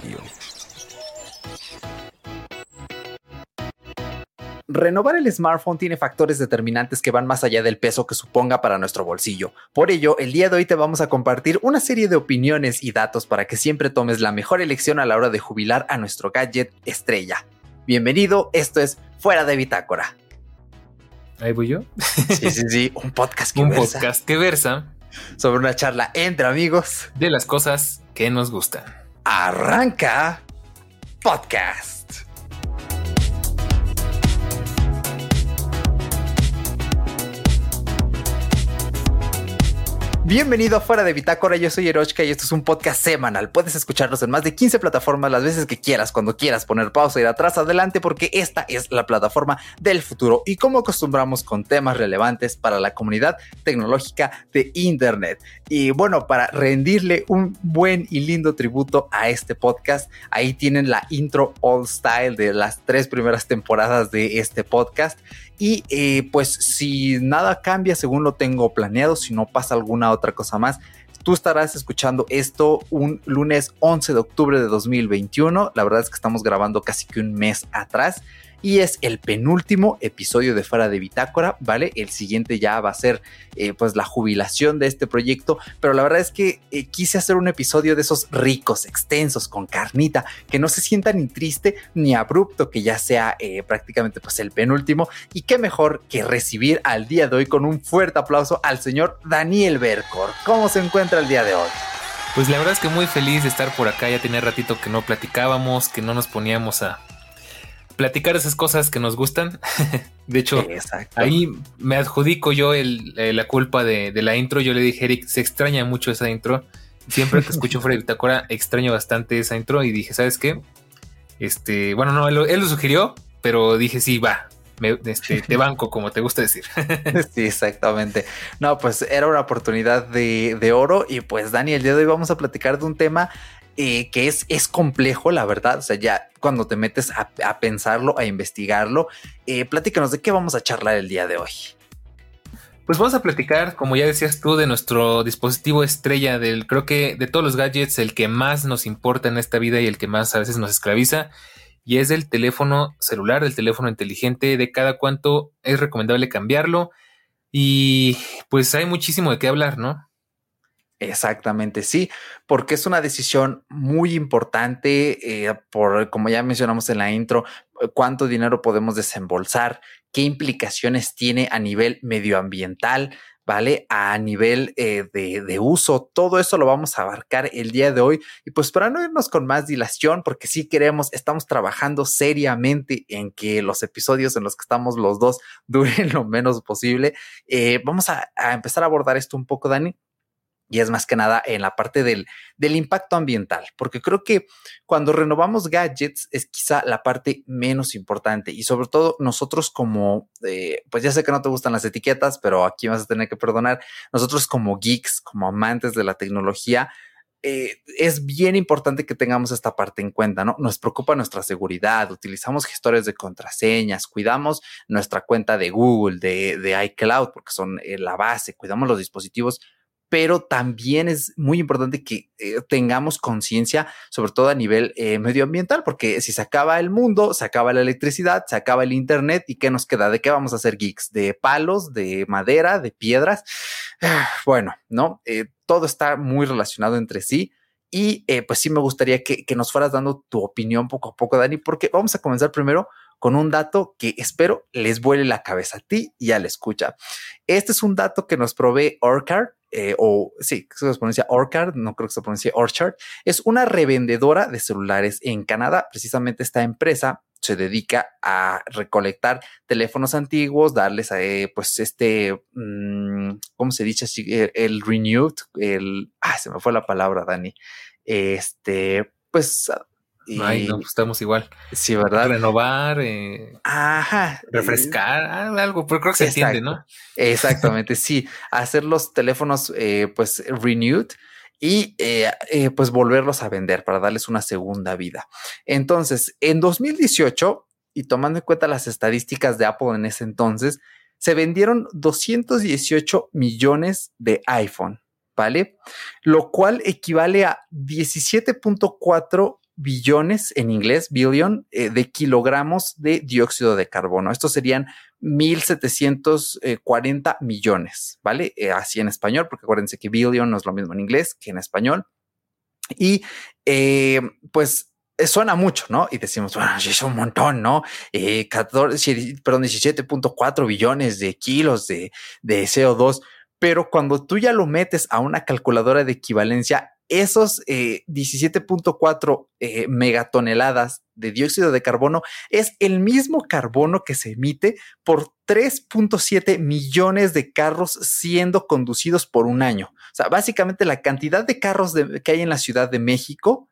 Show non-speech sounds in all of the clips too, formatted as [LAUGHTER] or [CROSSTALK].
Diario. Renovar el smartphone tiene factores determinantes que van más allá del peso que suponga para nuestro bolsillo. Por ello, el día de hoy te vamos a compartir una serie de opiniones y datos para que siempre tomes la mejor elección a la hora de jubilar a nuestro gadget estrella. Bienvenido, esto es Fuera de Bitácora. Ahí voy yo. Sí, sí, sí, un podcast que Un versa podcast que versa sobre una charla entre amigos. de las cosas que nos gustan. Arranca podcast. Bienvenido a Fuera de Bitácora, yo soy Erochka y esto es un podcast semanal. Puedes escucharnos en más de 15 plataformas las veces que quieras, cuando quieras poner pausa, ir atrás, adelante, porque esta es la plataforma del futuro y como acostumbramos con temas relevantes para la comunidad tecnológica de Internet. Y bueno, para rendirle un buen y lindo tributo a este podcast, ahí tienen la intro all style de las tres primeras temporadas de este podcast. Y eh, pues si nada cambia según lo tengo planeado, si no pasa alguna otra cosa más, tú estarás escuchando esto un lunes 11 de octubre de 2021. La verdad es que estamos grabando casi que un mes atrás. Y es el penúltimo episodio de Fuera de Bitácora, ¿vale? El siguiente ya va a ser eh, pues la jubilación de este proyecto, pero la verdad es que eh, quise hacer un episodio de esos ricos, extensos, con carnita, que no se sienta ni triste ni abrupto, que ya sea eh, prácticamente pues el penúltimo, y qué mejor que recibir al día de hoy con un fuerte aplauso al señor Daniel Bercor. ¿Cómo se encuentra el día de hoy? Pues la verdad es que muy feliz de estar por acá. Ya tenía ratito que no platicábamos, que no nos poníamos a platicar esas cosas que nos gustan. [LAUGHS] de hecho, Exacto. ahí me adjudico yo el- eh, la culpa de, de la intro. Yo le dije, Eric, se extraña mucho esa intro. Siempre que escucho de Bitácora, extraño bastante esa intro. Y dije, ¿sabes qué? Este, bueno, no, él, lo- él lo sugirió, pero dije, sí, va. Me, este, te [LAUGHS] banco, como te gusta decir. [LAUGHS] Sí, exactamente. No, pues era una oportunidad de, de oro y pues Dani, el día de hoy vamos a platicar de un tema eh, que es, es complejo, la verdad. O sea, ya cuando te metes a, a pensarlo, a investigarlo, eh, platícanos de qué vamos a charlar el día de hoy. Pues vamos a platicar, como ya decías tú, de nuestro dispositivo estrella, del creo que de todos los gadgets, el que más nos importa en esta vida y el que más a veces nos esclaviza, y es el teléfono celular, el teléfono inteligente, de cada cuánto es recomendable cambiarlo. Y pues hay muchísimo de qué hablar, ¿no? Exactamente, sí, porque es una decisión muy importante, eh, por como ya mencionamos en la intro, eh, cuánto dinero podemos desembolsar, qué implicaciones tiene a nivel medioambiental, ¿vale? A nivel eh, de, uso, todo eso lo vamos a abarcar el día de hoy. Y pues para no irnos con más dilación, porque sí queremos, estamos trabajando seriamente en que los episodios en los que estamos los dos [LAUGHS] duren lo menos posible, eh, vamos a, a empezar a abordar esto un poco, Dani y es más que nada en la parte del, del, impacto ambiental, porque creo que cuando renovamos gadgets es quizá la parte menos importante y sobre todo nosotros como, eh, pues ya sé que no te gustan las etiquetas, pero aquí vas a tener que perdonar, nosotros como geeks, como amantes de la tecnología, eh, es bien importante que tengamos esta parte en cuenta, ¿no? Nos preocupa nuestra seguridad, utilizamos gestores de contraseñas, cuidamos nuestra cuenta de Google, de, de iCloud, porque son eh, la base, cuidamos los dispositivos pero también es muy importante que eh, tengamos conciencia, sobre todo a nivel eh, medioambiental, porque si se acaba el mundo, se acaba la electricidad, se acaba el Internet, ¿y qué nos queda? ¿De qué vamos a hacer geeks? ¿De palos, de madera, de piedras? [SIGHS] Bueno, ¿no? Eh, todo está muy relacionado entre sí. Y pues sí me gustaría que, que nos fueras dando tu opinión poco a poco, Dani, porque vamos a comenzar primero con un dato que espero les vuele la cabeza a ti y a la escucha. Este es un dato que nos provee Orchard, eh, o sí, se pronuncia Orchard, no creo que se pronuncie Orchard. Es una revendedora de celulares en Canadá. Precisamente esta empresa se dedica a recolectar teléfonos antiguos, darles a, eh, pues este, mmm, ¿cómo se dice? El, el renewed, el, se me fue la palabra, Dani. Este, pues y, Ay, no, pues estamos igual. Sí, ¿verdad? Renovar, eh, Ajá. refrescar, algo, pero creo que se Exacto. entiende, ¿no? Exactamente, sí. Hacer los teléfonos, eh, pues, renewed y eh, pues volverlos a vender para darles una segunda vida. Entonces, en 2018, y tomando en cuenta las estadísticas de Apple en ese entonces, se vendieron 218 millones de iPhone, ¿vale? Lo cual equivale a 17.4 billones, en inglés, billion, eh, de kilogramos de dióxido de carbono. Estos serían 1.740 millones, ¿vale? Eh, así en español, porque acuérdense que billion no es lo mismo en inglés que en español. Y eh, pues suena mucho, ¿no? Y decimos, bueno, es un montón, ¿no? 14, perdón, 17.4 billones de kilos de, de CO2 pero cuando tú ya lo metes a una calculadora de equivalencia, esos 17.4 eh, eh, megatoneladas de dióxido de carbono es el mismo carbono que se emite por 3.7 millones de carros siendo conducidos por un año. O sea, básicamente la cantidad de carros que hay en la Ciudad de México,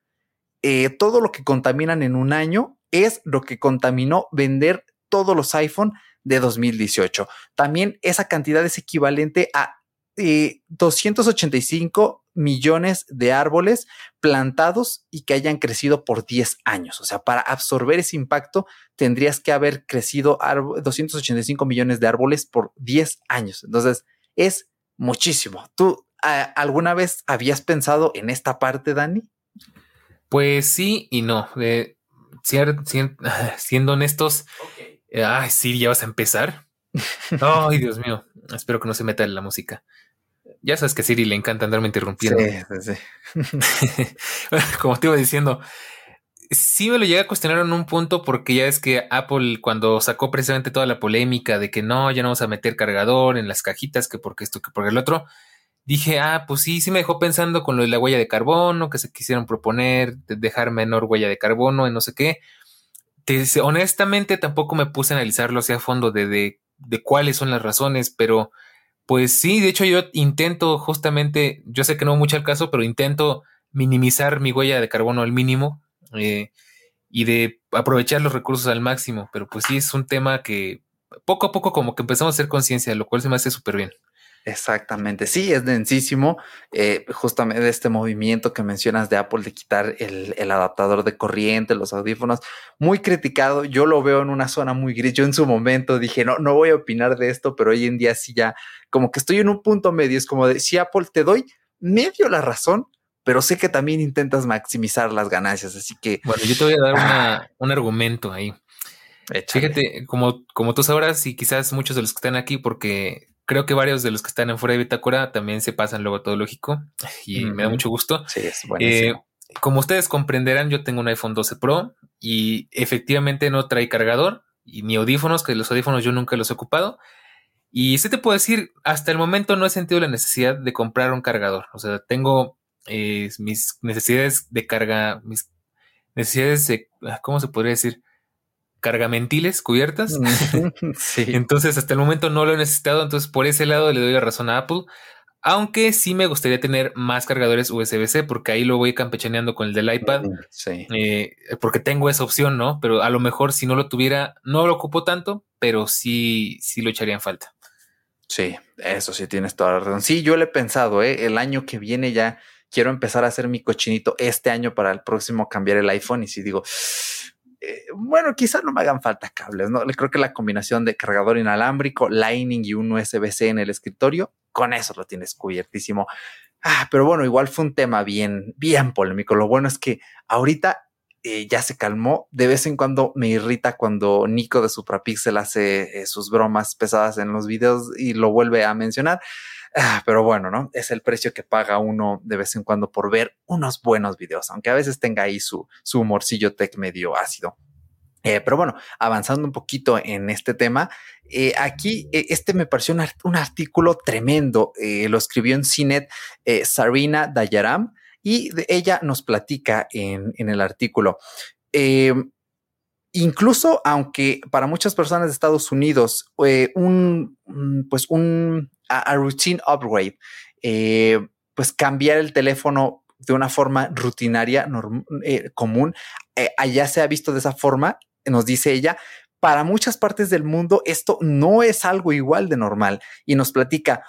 eh, todo lo que contaminan en un año es lo que contaminó vender todos los iPhone de 2018. También esa cantidad es equivalente a 285 eh, millones de árboles plantados y que hayan crecido por 10 años. O sea, para absorber ese impacto tendrías que haber crecido 285 millones de árboles por 10 años. Entonces, es muchísimo. ¿Tú alguna vez habías pensado en esta parte, Dani? Pues sí y no. [LAUGHS] siendo honestos, Ay, sí, ya vas a empezar. Ay, Dios mío. Espero que no se meta en la música. Ya sabes que a Siri le encanta andarme interrumpiendo. Sí, sí. [LAUGHS] Como te iba diciendo, sí me lo llegué a cuestionar en un punto porque ya es que Apple cuando sacó precisamente toda la polémica de que no, ya no vamos a meter cargador en las cajitas, que porque esto, que por el otro, dije, ah, pues sí, sí me dejó pensando con lo de la huella de carbono, que se quisieron proponer, dejar menor huella de carbono y no sé qué honestamente tampoco me puse a analizarlo hacia fondo de, de, de, cuáles son las razones, pero pues sí, de hecho yo intento justamente, yo sé que no mucho el caso, pero intento minimizar mi huella de carbono al mínimo eh, y de aprovechar los recursos al máximo, pero pues sí es un tema que poco a poco como que empezamos a hacer conciencia, lo cual se me hace súper bien. Exactamente, sí, es densísimo. Eh, justamente este movimiento que mencionas de Apple de quitar el, adaptador de corriente, los audífonos, muy criticado. Yo lo veo en una zona muy gris. Yo en su momento dije, no, no voy a opinar de esto, pero hoy en día sí ya, como que estoy en un punto medio. Es como de, si Apple te doy medio la razón, pero sé que también intentas maximizar las ganancias. Así que. Bueno, yo te voy a dar ah. un argumento ahí. Fíjate, como, como tú sabrás, y quizás muchos de los que están aquí, porque creo que varios de los que están en fuera de Bitácora también se pasan luego todo lógico y me da mucho gusto. Sí, es buenísimo. Eh, como ustedes comprenderán, yo tengo un iPhone 12 Pro y efectivamente no trae cargador y ni audífonos, que los audífonos yo nunca los he ocupado. Y sí te puedo decir, hasta el momento no he sentido la necesidad de comprar un cargador. O sea, tengo eh, mis necesidades de carga, mis necesidades de, ah, ¿cómo se podría decir? Cargamentiles cubiertas. [LAUGHS] sí. Entonces, hasta el momento no lo he necesitado. Entonces, por ese lado le doy la razón a Apple. Aunque sí me gustaría tener más cargadores USB-C, porque ahí lo voy campechaneando con el del iPad. Sí. Eh, porque tengo esa opción, ¿no? Pero a lo mejor si no lo tuviera, no lo ocupo tanto, pero sí, sí lo echaría en falta. Sí, eso sí tienes toda la razón. Sí, yo le he pensado, ¿eh? el año que viene ya quiero empezar a hacer mi cochinito este año para el próximo cambiar el iPhone. Y si digo, eh, bueno, quizás no me hagan falta cables, ¿no? Creo que la combinación de cargador inalámbrico, Lightning y un USB-C en el escritorio, con eso lo tienes cubiertísimo. Ah, pero bueno, igual fue un tema bien, bien polémico. Lo bueno es que ahorita eh, ya se calmó. De vez en cuando me irrita cuando Nico de Suprapixel hace eh, sus bromas pesadas en los videos y lo vuelve a mencionar. Ah, pero bueno, ¿no? Es el precio que paga uno de vez en cuando por ver unos buenos videos, aunque a veces tenga ahí su, su humorcillo tech medio ácido. Eh, pero bueno, avanzando un poquito en este tema, eh, aquí eh, este me pareció un, artículo tremendo. lo escribió en CINET Sarina Dayaram y ella nos platica en, en el artículo. incluso aunque para muchas personas de Estados Unidos un, pues un a, routine upgrade, eh, pues cambiar el teléfono de una forma rutinaria, eh, común, eh, allá se ha visto de esa forma, nos dice ella, para muchas partes del mundo esto no es algo igual de normal. Y nos platica,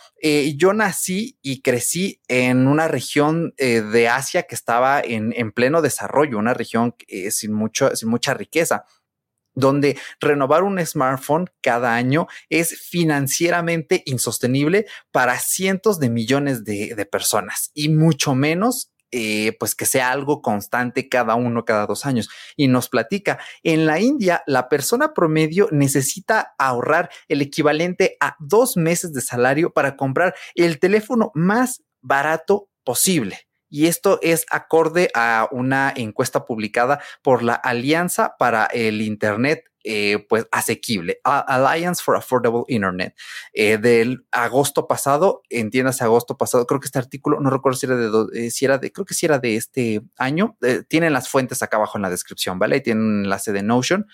yo nací y crecí en una región de Asia que estaba en, en, pleno desarrollo, una región sin, mucho, sin mucha riqueza donde renovar un smartphone cada año es financieramente insostenible para cientos de millones de, personas y mucho menos eh, pues que sea algo constante cada uno, cada dos años. Y nos platica, en la India, la persona promedio necesita ahorrar el equivalente a dos meses de salario para comprar el teléfono más barato posible. Y esto es acorde a una encuesta publicada por la Alianza para el Internet eh, pues asequible, Alliance for Affordable Internet, eh, del agosto pasado, entiéndase agosto pasado, creo que este artículo, no recuerdo si era de, eh, si era de, creo que si era de este año, tienen las fuentes acá abajo en la descripción, ¿vale? Y tienen un enlace de Notion.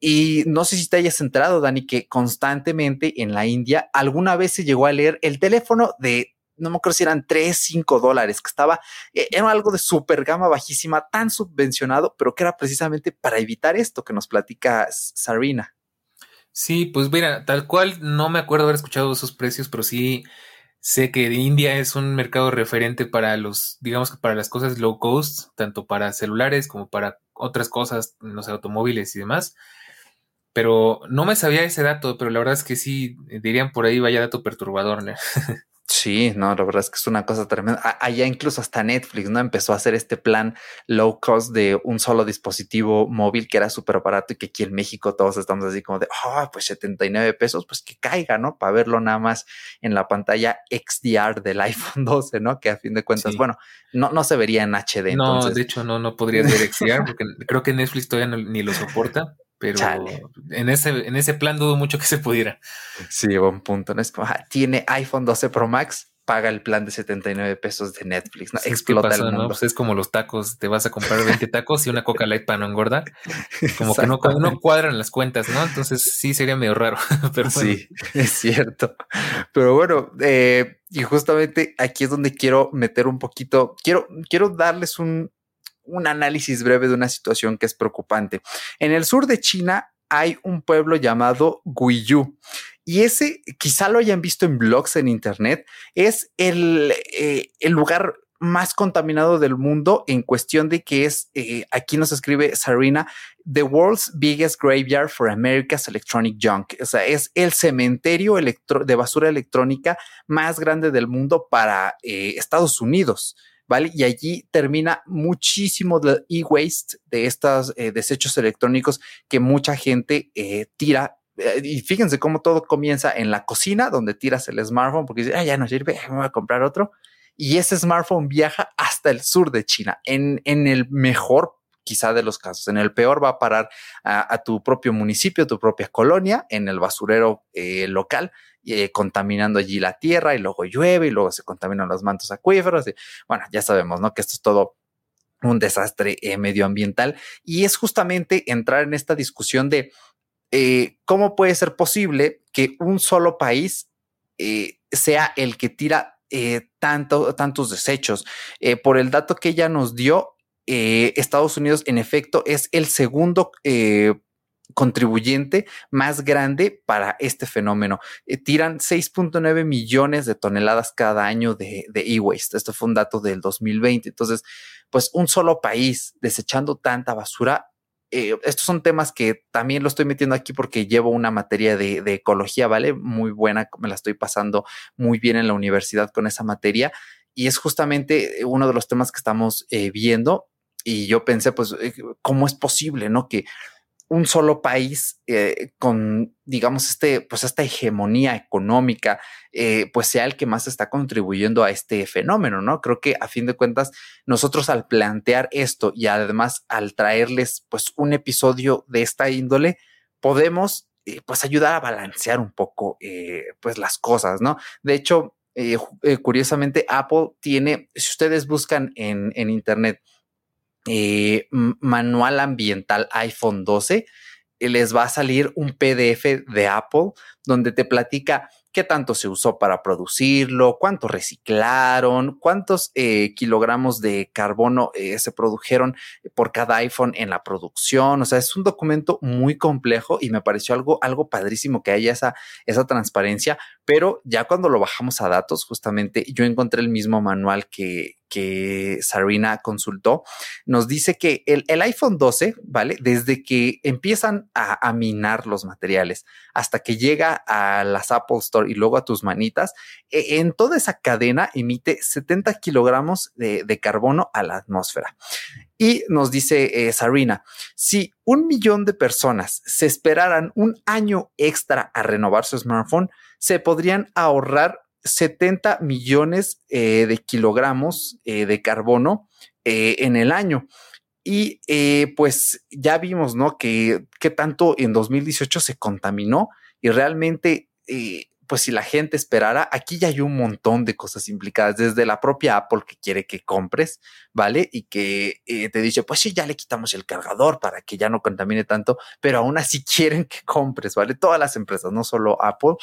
Y no sé si te hayas enterado, Dani, que constantemente en la India alguna vez se llegó a leer el teléfono de no me acuerdo si eran 3, 5 dólares, que estaba, eh, era algo de super gama bajísima, tan subvencionado, pero que era precisamente para evitar esto que nos platica Sarina. Sí, pues mira, tal cual no me acuerdo haber escuchado esos precios, pero sí sé que India es un mercado referente para los, digamos que para las cosas low cost, tanto para celulares como para otras cosas, los automóviles y demás. Pero no me sabía ese dato, pero la verdad es que sí, dirían por ahí vaya dato perturbador. [LAUGHS] ¿no? Sí, no, la verdad es que es una cosa tremenda. Allá incluso hasta Netflix, ¿no? Empezó a hacer este plan low cost de un solo dispositivo móvil que era súper barato y que aquí en México todos estamos así como de, oh, pues 79 pesos, pues que caiga, ¿no? Para verlo nada más en la pantalla XDR del [LAUGHS] iPhone 12, ¿no? Que a fin de cuentas, bueno, no, no se vería en HD. No, de hecho no, no podría ver XDR porque creo que Netflix todavía ni lo soporta pero en ese, en ese plan dudo mucho que se pudiera. Sí, buen punto. ¿no? Es como, tiene iPhone 12 Pro Max, paga el plan de 79 pesos de Netflix. ¿no? Explota el mundo. Pues es como los tacos, te vas a comprar 20 [LAUGHS] tacos y una Coca Light para no engordar. Como que no, no cuadran las cuentas, ¿no? Entonces sí sería medio raro. [LAUGHS] Pero Sí, es cierto. Pero bueno, eh, y justamente aquí es donde quiero meter un poquito, quiero, quiero darles un, un análisis breve de una situación que es preocupante. En el sur de China hay un pueblo llamado Guiyu. Y ese, quizá lo hayan visto en blogs en Internet, es el, eh, el lugar más contaminado del mundo en cuestión de que es, eh, aquí nos escribe Sarina, The World's Biggest Graveyard for America's Electronic Junk. O sea, es el cementerio de basura electrónica más grande del mundo para eh, Estados Unidos. ¿Vale? Y allí termina muchísimo de e-waste, de estos eh, desechos electrónicos que mucha gente eh, tira. Eh, y fíjense cómo todo comienza en la cocina, donde tiras el smartphone, porque dices, ah, ya no sirve, [LAUGHS] me voy a comprar otro. Y ese smartphone viaja hasta el sur de China, en, en el mejor quizá de los casos. En el peor va a parar a, tu propio municipio, tu propia colonia, en el basurero local eh, contaminando allí la tierra y luego llueve y luego se contaminan los mantos acuíferos. Y, bueno, ya sabemos, ¿no? Que esto es todo un desastre eh, medioambiental y es justamente entrar en esta discusión de eh, cómo puede ser posible que un solo país sea el que tira tanto, tantos desechos. por el dato que ella nos dio, Estados Unidos en efecto es el segundo contribuyente más grande para este fenómeno. Eh, tiran 6.9 millones de toneladas cada año de e-waste. Esto fue un dato del 2020. Entonces, pues un solo país desechando tanta basura. Eh, estos son temas que también lo estoy metiendo aquí porque llevo una materia de, ecología, ¿vale? Muy buena, me la estoy pasando muy bien en la universidad con esa materia. Y es justamente uno de los temas que estamos eh, viendo. Y yo pensé, pues, ¿cómo es posible, no? Que un solo país eh, con, digamos, este, pues esta hegemonía económica, eh, pues sea el que más está contribuyendo a este fenómeno, ¿no? Creo que a fin de cuentas, nosotros al plantear esto y además al traerles, pues, un episodio de esta índole, podemos, eh, pues, ayudar a balancear un poco, pues, las cosas, ¿no? De hecho, curiosamente, Apple tiene, si ustedes buscan en, en Internet, eh, manual ambiental iPhone 12, eh, les va a salir un PDF de Apple donde te platica qué tanto se usó para producirlo, cuánto reciclaron, cuántos eh, kilogramos de carbono se produjeron por cada iPhone en la producción. O sea, es un documento muy complejo y me pareció algo, algo padrísimo que haya esa, esa transparencia, pero ya cuando lo bajamos a datos, justamente yo encontré el mismo manual que, que Sarina consultó, nos dice que el, el, iPhone 12, ¿vale? Desde que empiezan a, minar los materiales hasta que llega a las Apple Store y luego a tus manitas, e, en toda esa cadena emite 70 kilogramos de, carbono a la atmósfera. Y nos dice eh, Sarina, si un millón de personas se esperaran un año extra a renovar su smartphone, se podrían ahorrar 70 millones eh, de kilogramos eh, de carbono en el año. Y pues ya vimos, ¿no? Que, que tanto en 2018 se contaminó y realmente, eh, pues si la gente esperara, aquí ya hay un montón de cosas implicadas, desde la propia Apple que quiere que compres, ¿vale? Y que eh, te dice, pues sí, ya le quitamos el cargador para que ya no contamine tanto, pero aún así [LAUGHS] quieren que compres, ¿vale? Todas las empresas, no solo Apple,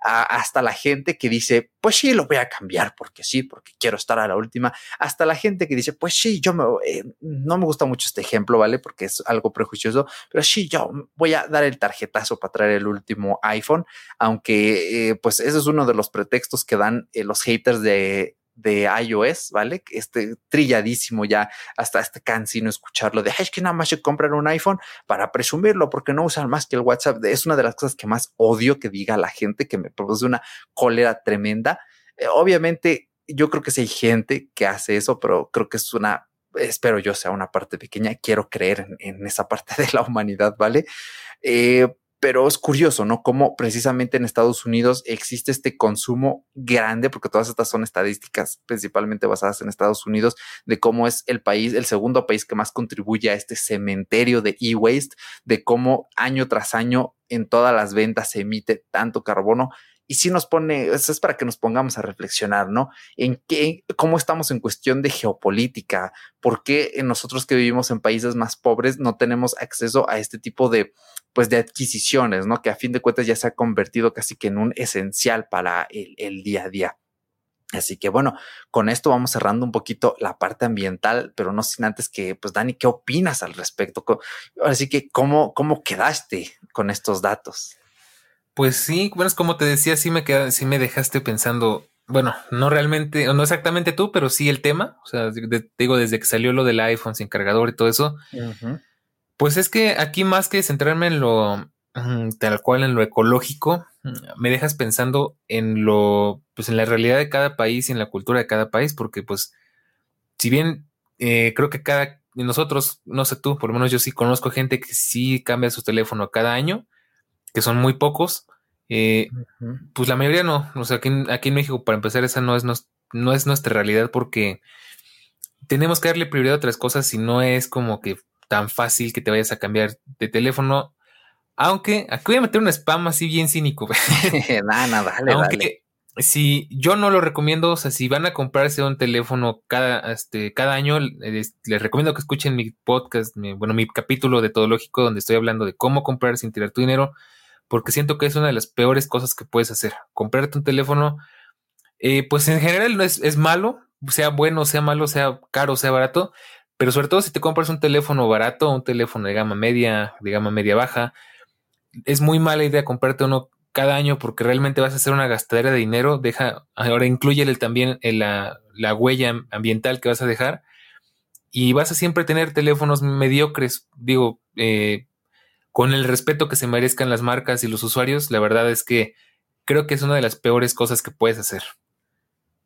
hasta la gente que dice, pues sí, lo voy a cambiar porque sí, porque quiero estar a la última, hasta la gente que dice, pues sí, yo me, eh, no me gusta mucho este ejemplo, ¿vale? Porque es algo prejuicioso, pero sí, yo voy a dar el tarjetazo para traer el último iPhone, aunque eh, pues ese es uno de los pretextos que dan eh, los haters de de iOS, ¿vale? Este trilladísimo ya, hasta este cansino escucharlo de, es que nada más se compran un iPhone para presumirlo porque no usan más que el WhatsApp. Es una de las cosas que más odio que diga la gente, que me produce una cólera tremenda. Eh, obviamente, yo creo que sí hay gente que hace eso, pero creo que es una espero yo sea una parte pequeña, quiero creer en, esa parte [LAUGHS] de la humanidad, ¿vale? Eh, pero es curioso, ¿no? Cómo precisamente en Estados Unidos existe este consumo grande, porque todas estas son estadísticas principalmente basadas en Estados Unidos, de cómo es el país, el segundo país que más contribuye a este cementerio de e-waste, de cómo año tras año en todas las ventas se emite tanto carbono y sí nos pone, eso es para que nos pongamos a reflexionar, ¿no? En qué, cómo estamos en cuestión de geopolítica, por qué nosotros que vivimos en países más pobres no tenemos acceso a este tipo de, pues, de adquisiciones, ¿no? Que a fin de cuentas ya se ha convertido casi que en un esencial para el, el día a día. Así que bueno, con esto vamos cerrando un poquito la parte ambiental, pero no sin antes que, pues Dani, ¿qué opinas al respecto? Así que, ¿cómo, cómo quedaste con estos datos? Pues sí, bueno, es como te decía, sí me queda, sí me dejaste pensando, bueno, no realmente, no exactamente tú, pero sí el tema. O sea, digo, desde que salió lo del iPhone sin cargador y todo eso. Pues es que aquí más que centrarme en lo tal cual, en lo ecológico, me dejas pensando en lo, pues en la realidad de cada país y en la cultura de cada país, porque pues, si bien eh, creo que cada, nosotros, no sé tú, por lo menos yo sí conozco gente que sí cambia su teléfono cada año que son muy pocos, eh, pues la mayoría no. O sea, aquí, aquí, en México, para empezar, esa no es, no, es nuestra realidad porque tenemos que darle prioridad a otras cosas y no es como que tan fácil que te vayas a cambiar de teléfono. Aunque aquí voy a meter un spam así bien cínico. [LAUGHS] [LAUGHS] nada, nada, dale, Aunque, Si yo no lo recomiendo, o sea, si van a comprarse un teléfono cada, este, cada año, les, recomiendo que escuchen mi podcast, bueno, mi capítulo de Todo Lógico, donde estoy hablando de cómo comprar sin tirar tu dinero porque siento que es una de las peores cosas que puedes hacer. Comprarte un teléfono, eh, pues en general no es, es, malo, sea bueno, sea malo, sea caro, sea barato, pero sobre todo si te compras un teléfono barato, un teléfono de gama media, de gama media baja, es muy mala idea comprarte uno cada año porque realmente vas a hacer una gastadera de dinero. Deja, ahora incluye también la, la huella ambiental que vas a dejar y vas a siempre tener teléfonos mediocres. Digo, eh, con el respeto que se merezcan las marcas y los usuarios, la verdad es que creo que es una de las peores cosas que puedes hacer.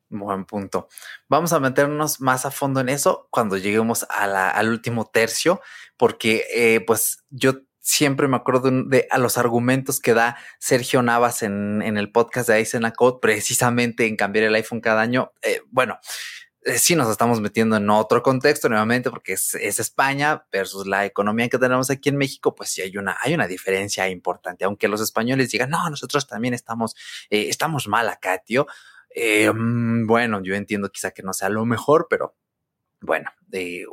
Buen punto. Vamos a meternos más a fondo en eso cuando lleguemos al último tercio, porque eh, pues yo siempre me acuerdo de, a los argumentos que da Sergio Navas en, el podcast de Aizen Code, precisamente en cambiar el iPhone cada año. Eh, bueno, sí nos estamos metiendo en otro contexto nuevamente porque es, España versus la economía que tenemos aquí en México, pues sí hay una, hay una diferencia importante. Aunque los españoles digan, no, nosotros también estamos, eh, estamos mal acá, tío. Eh, mm, bueno, yo entiendo quizá que no sea lo mejor, pero bueno, de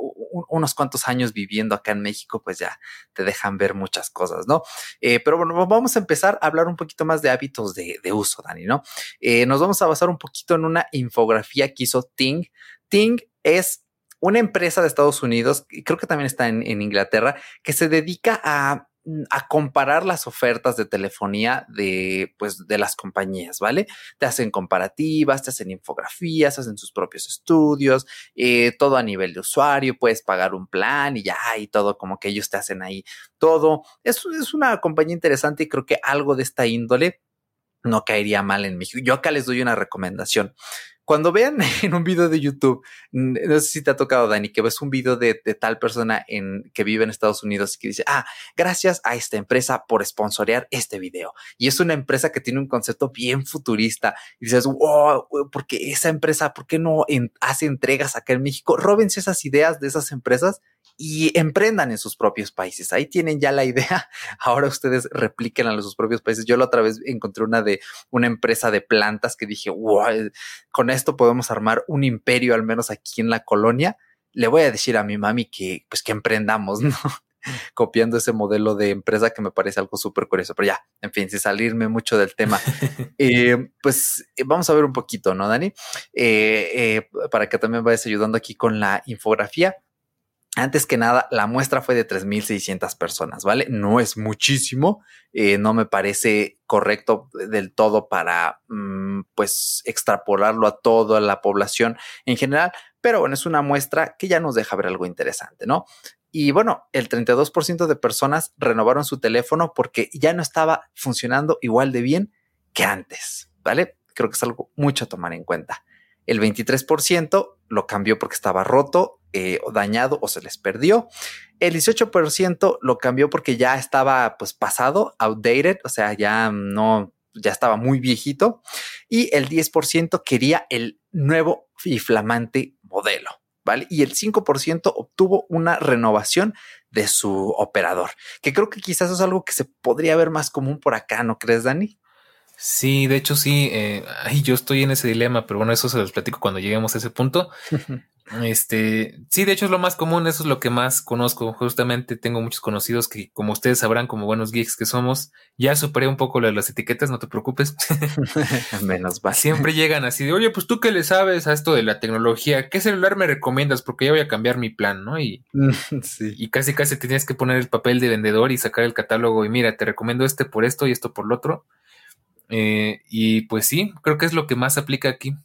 unos cuantos años viviendo acá en México, pues ya te dejan ver muchas cosas, ¿no? Eh, pero bueno, vamos a empezar a hablar un poquito más de hábitos de, uso, Dani, ¿no? Eh, nos vamos a basar un poquito en una infografía que hizo Ting. Ting es una empresa de Estados Unidos, creo que también está en Inglaterra, que se dedica a a comparar las ofertas de telefonía de, pues, de las compañías, ¿vale? Te hacen comparativas, te hacen infografías, hacen sus propios estudios, eh, todo a nivel de usuario, puedes pagar un plan y ya, y todo como que ellos te hacen ahí todo. Es, es una compañía interesante y creo que algo de esta índole no caería mal en México. Yo acá les doy una recomendación. Cuando vean [LAUGHS] en un video de YouTube, no sé si te ha tocado, Dani, que ves un video de, tal persona en, que vive en Estados Unidos y que dice, ah, gracias a esta empresa por sponsorear este video. Y es una empresa que tiene un concepto bien futurista. Y dices, wow, porque esa empresa, ¿por qué no hace entregas acá en México? Róbense esas ideas de esas empresas y emprendan en sus propios países. Ahí tienen ya la idea. [LAUGHS] Ahora ustedes repliquen a sus propios países. Yo la otra vez encontré una de una empresa de plantas que dije, wow, con esto podemos armar un imperio, al menos aquí en la colonia. Le voy a decir a mi mami que, pues, que emprendamos, ¿no? [LAUGHS] copiando ese modelo de empresa que me parece algo súper curioso. Pero ya, en fin, sin salirme mucho del tema, [LAUGHS] eh, pues eh, vamos a ver un poquito, ¿no, Dani? Eh, para que también vayas ayudando aquí con la infografía. Antes que nada, la muestra fue de 3.600 personas, ¿vale? No es muchísimo, eh, no me parece correcto del todo para, mm, pues, extrapolarlo a toda la población en general, pero bueno, es una muestra que ya nos deja ver algo interesante, ¿no? Y bueno, el 32% de personas renovaron su teléfono porque ya no estaba funcionando igual de bien que antes, ¿vale? Creo que es algo mucho a tomar en cuenta. El 23% lo cambió porque estaba roto, eh, o dañado o se les perdió. El 18% lo cambió porque ya estaba pues pasado, outdated, o sea, ya no, ya estaba muy viejito. Y el 10% quería el nuevo y flamante modelo. ¿Vale? Y el 5% obtuvo una renovación de su operador, que creo que quizás es algo que se podría ver más común por acá, ¿no crees, Dani? Sí, de hecho sí, eh, yo estoy en ese dilema, pero bueno, eso se los platico cuando lleguemos a ese punto. [LAUGHS] Este, sí, de hecho es lo más común, eso es lo que más conozco. Justamente tengo muchos conocidos que, como ustedes sabrán, como buenos geeks que somos, ya superé un poco lo de las etiquetas, no te preocupes. [LAUGHS] [LAUGHS] Menos va. Siempre llegan así de, oye, pues tú qué le sabes a esto de la tecnología, ¿qué celular me recomiendas? Porque ya voy a cambiar mi plan, ¿no? Y, y casi casi tienes que poner el papel de vendedor y sacar el catálogo y mira, te recomiendo este por esto y esto por lo otro. Eh, y pues sí, creo que es lo que más aplica aquí.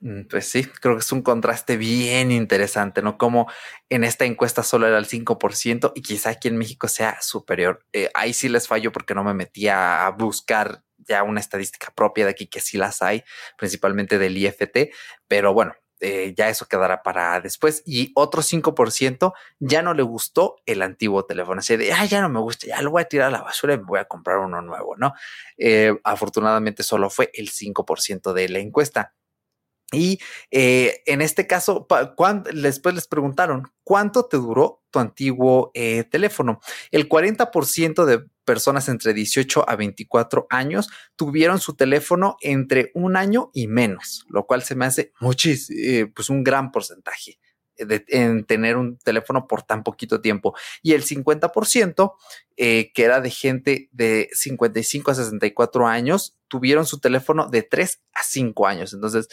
Mm, pues sí, creo que es un contraste bien interesante, ¿no? Como en esta encuesta solo era el 5% y quizá aquí en México sea superior. Eh, ahí sí les fallo porque no me metía a buscar ya una estadística propia de aquí, que sí las hay, principalmente del IFT, pero bueno, eh, ya eso quedará para después. Y otro 5% ya no le gustó el antiguo teléfono. Así de, ah, ya no me gusta, ya lo voy a tirar a la basura y me voy a comprar uno nuevo, ¿no? Eh, afortunadamente solo fue el 5% de la encuesta. Y eh, en este caso, después les preguntaron, ¿cuánto te duró tu antiguo teléfono? El 40% de personas entre 18 a 24 años tuvieron su teléfono entre un año y menos, lo cual se me hace muchísimo, eh, pues un gran porcentaje. De, en tener un teléfono por tan poquito tiempo. Y el 50%, que era de gente de 55 a 64 años, tuvieron su teléfono de 3 a 5 años. Entonces,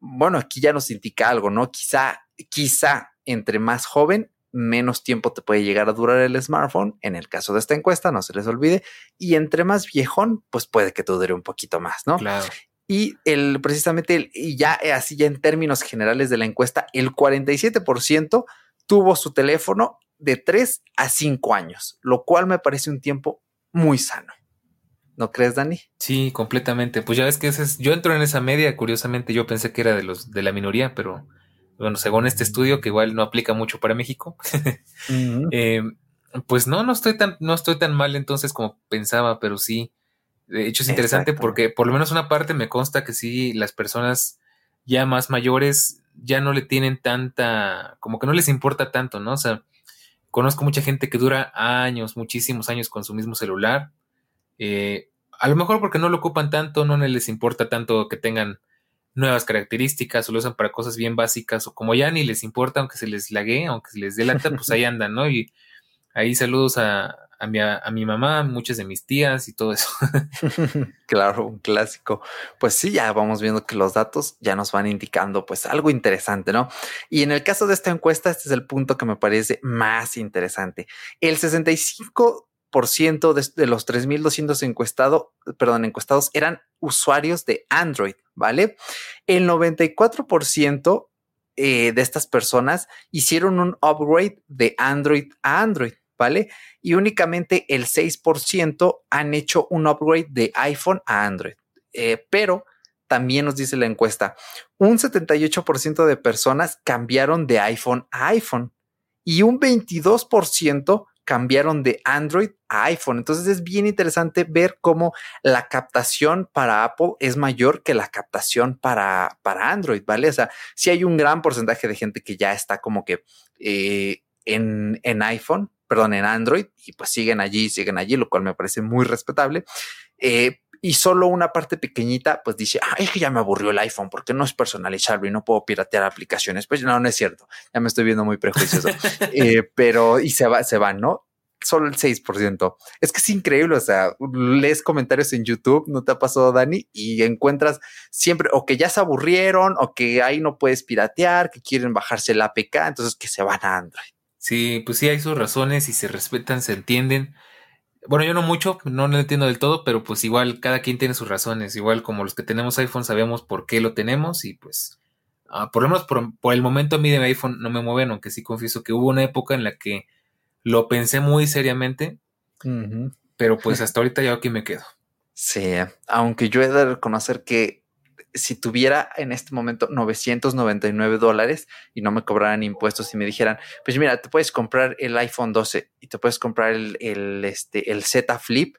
bueno, aquí ya nos indica algo, ¿no? Quizá, quizá entre más joven, menos tiempo te puede llegar a durar el smartphone, en el caso de esta encuesta, no se les olvide, y entre más viejón, pues puede que te dure un poquito más, ¿no? Claro. Y el, precisamente, y ya así ya en términos generales de la encuesta, el 47% tuvo su teléfono de 3 a 5 años, lo cual me parece un tiempo muy sano. ¿No crees, Dani? Sí, completamente. Pues ya ves que ese es, yo entro en esa media, curiosamente yo pensé que era de los de la minoría, pero bueno, según este estudio, que igual no aplica mucho para México, [LAUGHS] eh, pues no, no estoy tan, no estoy tan mal entonces como pensaba, pero sí. De hecho, es interesante porque por lo menos una parte me consta que sí, las personas ya más mayores ya no le tienen tanta, como que no les importa tanto, ¿no? O sea, conozco mucha gente que dura años, muchísimos años con su mismo celular eh, a lo mejor porque no lo ocupan tanto, no les importa tanto que tengan nuevas características o lo usan para cosas bien básicas o como ya ni les importa, aunque se les lague, aunque se les delata, pues ahí [LAUGHS] andan, ¿no? Y ahí saludos a, a, mi, a mi mamá, muchas de mis tías y todo eso. [LAUGHS] claro, un clásico. Pues sí, ya vamos viendo que los datos ya nos van indicando pues algo interesante, ¿no? Y en el caso de esta encuesta, este es el punto que me parece más interesante. El 65 de, de los 3.200 encuestado, perdón, encuestados eran usuarios de Android, ¿vale? El 94% eh, de estas personas hicieron un upgrade de Android a Android, ¿vale? Y únicamente el 6% han hecho un upgrade de iPhone a Android. eh, pero también nos dice la encuesta, un 78% de personas cambiaron de iPhone a iPhone y un 22% cambiaron de Android a iPhone. Entonces es bien interesante ver cómo la captación para Apple es mayor que la captación para, para Android, ¿vale? O sea, si hay un gran porcentaje de gente que ya está como que eh, en, en iPhone, perdón, en Android, y pues siguen allí, siguen allí, lo cual me parece muy respetable. Eh, y solo una parte pequeñita, pues dice, ah, es que ya me aburrió el iPhone porque no es personalizable y no puedo piratear aplicaciones. Pues no, no es cierto. Ya me estoy viendo muy prejuicioso. [LAUGHS] Eh, pero, y se va, se van, ¿no? Solo el 6%. Es que es increíble. O sea, lees comentarios en YouTube, no te ha pasado, Dani, y encuentras siempre o que ya se aburrieron o que ahí no puedes piratear, que quieren bajarse la APK, entonces que se van a Android. Sí, pues sí, hay sus razones y se respetan, se entienden bueno, yo no mucho, no lo entiendo del todo, pero pues igual cada quien tiene sus razones. Igual como los que tenemos iPhone sabemos por qué lo tenemos y pues ah, por lo menos por, el momento a mí de mi iPhone no me mueven, aunque sí confieso que hubo una época en la que lo pensé muy seriamente, pero pues hasta ahorita ya aquí me quedo. Sí, aunque yo he de reconocer que si tuviera en este momento 999 dólares y no me cobraran impuestos y me dijeran, pues mira, te puedes comprar el iPhone 12 y te puedes comprar el, el, este, el Z Flip.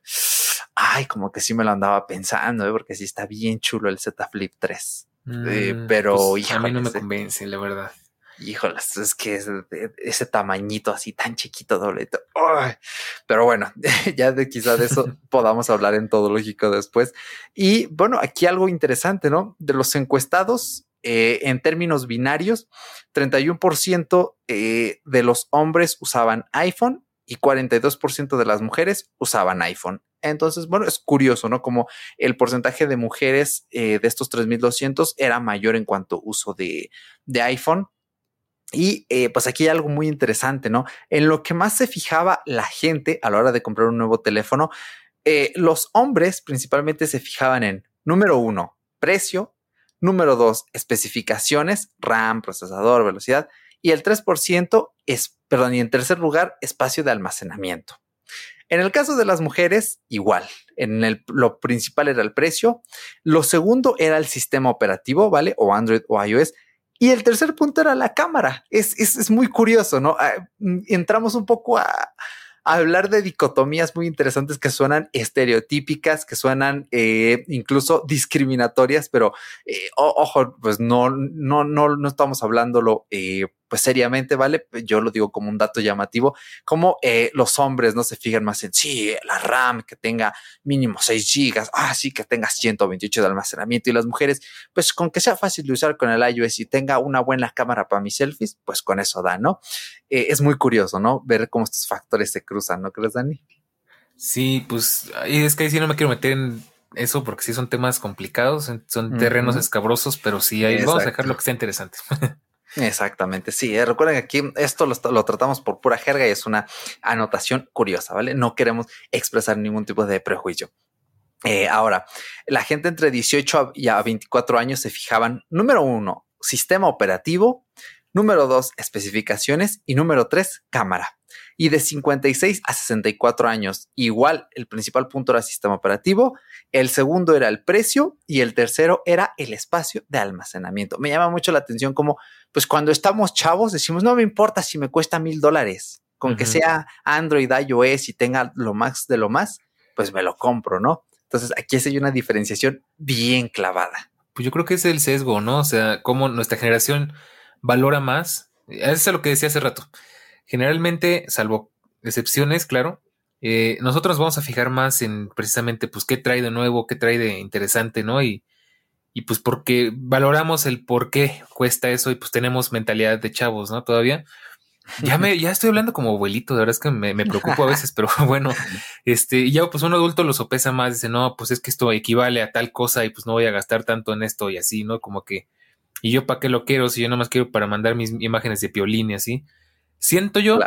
Ay, como que sí me lo andaba pensando, ¿eh? porque sí está bien chulo el Z Flip 3. Eh, mm, pero pues, a mí no me convence, la verdad híjolas, es que es ese tamañito así tan chiquito, doble. Pero bueno, [LAUGHS] ya de quizá de eso [LAUGHS] podamos hablar en todo lógico después. Y bueno, aquí algo interesante, ¿no? De los encuestados eh, en términos binarios, 31% eh, de los hombres usaban iPhone y 42% de las mujeres usaban iPhone. Entonces, bueno, es curioso, ¿no? Como el porcentaje de mujeres eh, de estos 3.200 era mayor en cuanto uso de, de iPhone y eh, pues aquí hay algo muy interesante, ¿no? En lo que más se fijaba la gente a la hora de comprar un nuevo teléfono, eh, los hombres principalmente se fijaban en, número uno, precio, número dos, especificaciones, RAM, procesador, velocidad, y el 3% es, perdón, y en tercer lugar, espacio de almacenamiento. En el caso de las mujeres, igual. En el, lo principal era el precio. Lo segundo era el sistema operativo, ¿vale? O Android o iOS. Y el tercer punto era la cámara. Es, es, es muy curioso, ¿no? Ah, mm, entramos un poco a, hablar de dicotomías muy interesantes que suenan estereotípicas, que suenan eh, incluso discriminatorias, pero eh, ojo, pues no, no, no, no estamos hablándolo eh, pues seriamente, ¿vale? Yo lo digo como un dato llamativo, como los hombres no se fijan más en, sí, la RAM que tenga mínimo 6 gigas, ah, sí, que tenga 128 de almacenamiento y las mujeres, pues con que sea fácil de usar con el iOS y tenga una buena cámara para mis selfies, pues con eso da, ¿no? es muy curioso, ¿no? Ver cómo estos factores se cruzan, ¿no crees, Dani? Sí, pues es que ahí sí no me quiero meter en eso porque sí son temas complicados, son terrenos escabrosos, pero sí, ahí vamos a dejar lo que sea interesante. [LAUGHS] Exactamente, sí. Eh, recuerden que aquí esto lo, tratamos por pura jerga y es una anotación curiosa, ¿vale? No queremos expresar ningún tipo de prejuicio. Eh, ahora, la gente entre 18 y a 24 años se fijaban, número uno, sistema operativo, número dos, especificaciones y número tres, cámara. Y de 56 a 64 años, igual el principal punto era sistema operativo, el segundo era el precio y el tercero era el espacio de almacenamiento. Me llama mucho la atención como, pues cuando estamos chavos decimos, no me importa si me cuesta mil dólares, con que sea Android, iOS y tenga lo más de lo más, pues me lo compro, ¿no? Entonces aquí hay una diferenciación bien clavada. Pues yo creo que es el sesgo, ¿no? O sea, como nuestra generación valora más. Eso es lo que decía hace rato. Generalmente, salvo excepciones, claro, eh, nosotros vamos a fijar más en precisamente, pues, qué trae de nuevo, qué trae de interesante, ¿no? Y, y pues porque valoramos el por qué cuesta eso y pues tenemos mentalidad de chavos, ¿no? Todavía. Ya me, ya estoy hablando como abuelito, de verdad es que me, me preocupo a veces, pero [LAUGHS] bueno, este, ya pues un adulto lo sopesa más, dice, no, pues es que esto equivale a tal cosa y pues no voy a gastar tanto en esto y así, ¿no? Como que y yo para qué lo quiero si yo nomás quiero para mandar mis imágenes de piolín y así. Siento yo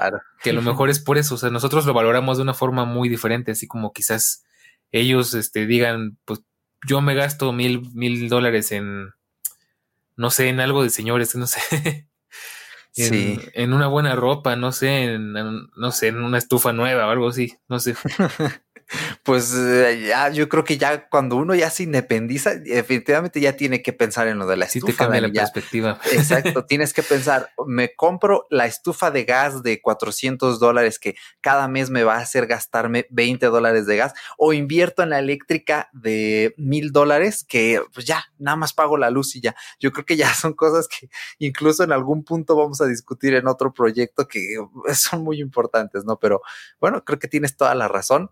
que a lo [LAUGHS] mejor es por eso, o sea, nosotros lo valoramos de una forma muy diferente, así como quizás ellos este, digan, pues yo me gasto mil, mil dólares en, no sé, en algo de señores, [LAUGHS] no sé. en, sí. en una buena ropa, no sé, en, no sé, en una estufa nueva o algo así, no sé. [LAUGHS] pues eh, ya, yo creo que ya cuando uno ya se independiza, definitivamente ya tiene que pensar en lo de la estufa. Sí te cambia la perspectiva. Exacto, tienes que pensar, me compro la estufa de gas de 400 dólares que cada mes me va a hacer gastarme 20 dólares de gas o invierto en la eléctrica de mil dólares que pues ya, nada más pago la luz y ya. Yo creo que ya son cosas que incluso en algún punto vamos a discutir en otro proyecto que son muy importantes, ¿no? Pero bueno, creo que tienes toda la razón.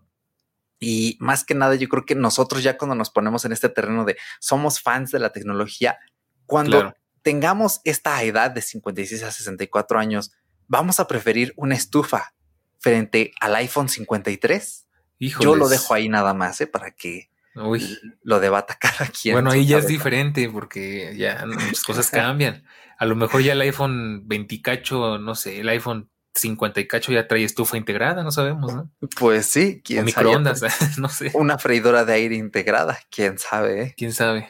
Y más que nada, yo creo que nosotros ya cuando nos ponemos en este terreno de somos fans de la tecnología, cuando tengamos esta edad de 56 a 64 años, vamos a preferir una estufa frente al iPhone 53. Yo lo dejo ahí nada más, ¿eh? Para que lo debata cada [LAUGHS] quien. Bueno, ahí ya es diferente porque ya muchas cosas [LAUGHS] cambian. A lo mejor ya el iPhone 20 cacho, no sé, el iPhone 50 y cacho ya trae estufa integrada, no sabemos, ¿no? Pues sí, quién microondas, [LAUGHS] no sé. Una freidora de aire integrada, quién sabe. ¿eh? Quién sabe.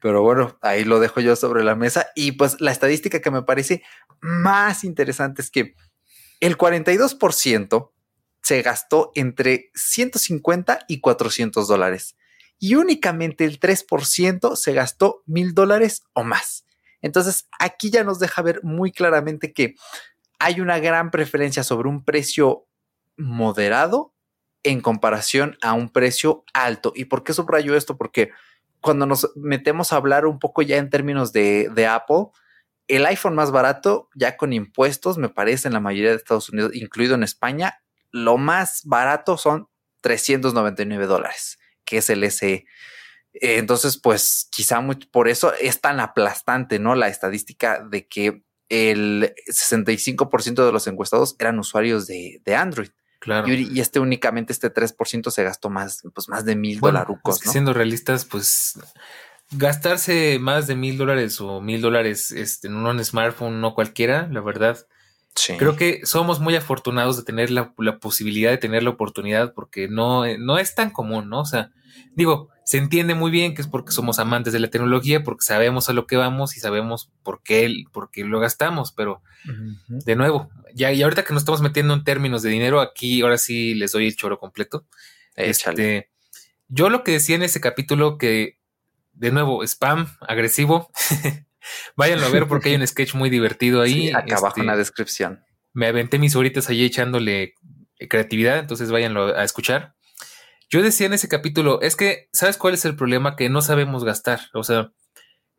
Pero bueno, ahí lo dejo yo sobre la mesa. Y pues la estadística que me parece más interesante es que el 42% se gastó entre 150 y 400 dólares. Y únicamente el 3% se gastó mil dólares o más. Entonces aquí ya nos deja ver muy claramente que hay una gran preferencia sobre un precio moderado en comparación a un precio alto. ¿Y por qué subrayo esto? Porque cuando nos metemos a hablar un poco ya en términos de, Apple, el iPhone más barato, ya con impuestos, me parece en la mayoría de Estados Unidos, incluido en España, lo más barato son 399 dólares, que es el SE. Entonces, pues quizá por eso es tan aplastante, ¿no? La estadística de que el 65% de los encuestados eran usuarios de, Android. Claro. Y, este únicamente, este 3% se gastó más, pues más de mil dolarucos. Siendo realistas, pues gastarse más de mil dólares o mil dólares este, en un smartphone, no cualquiera, la verdad. Creo que somos muy afortunados de tener la, la, posibilidad de tener la oportunidad porque no, no es tan común, ¿no? O sea, digo, se entiende muy bien que es porque somos amantes de la tecnología, porque sabemos a lo que vamos y sabemos por qué, por qué lo gastamos, pero de nuevo, ya y ahorita que nos estamos metiendo en términos de dinero, aquí ahora sí les doy el choro completo. Este, yo lo que decía en ese capítulo que, de nuevo, spam agresivo, [LAUGHS] váyanlo a ver porque hay un [LAUGHS] sketch muy divertido ahí. acá abajo en la este, descripción. Me aventé mis horitas ahí echándole creatividad, entonces váyanlo a escuchar. Yo decía en ese capítulo, es que, ¿sabes cuál es el problema? Que no sabemos gastar. O sea,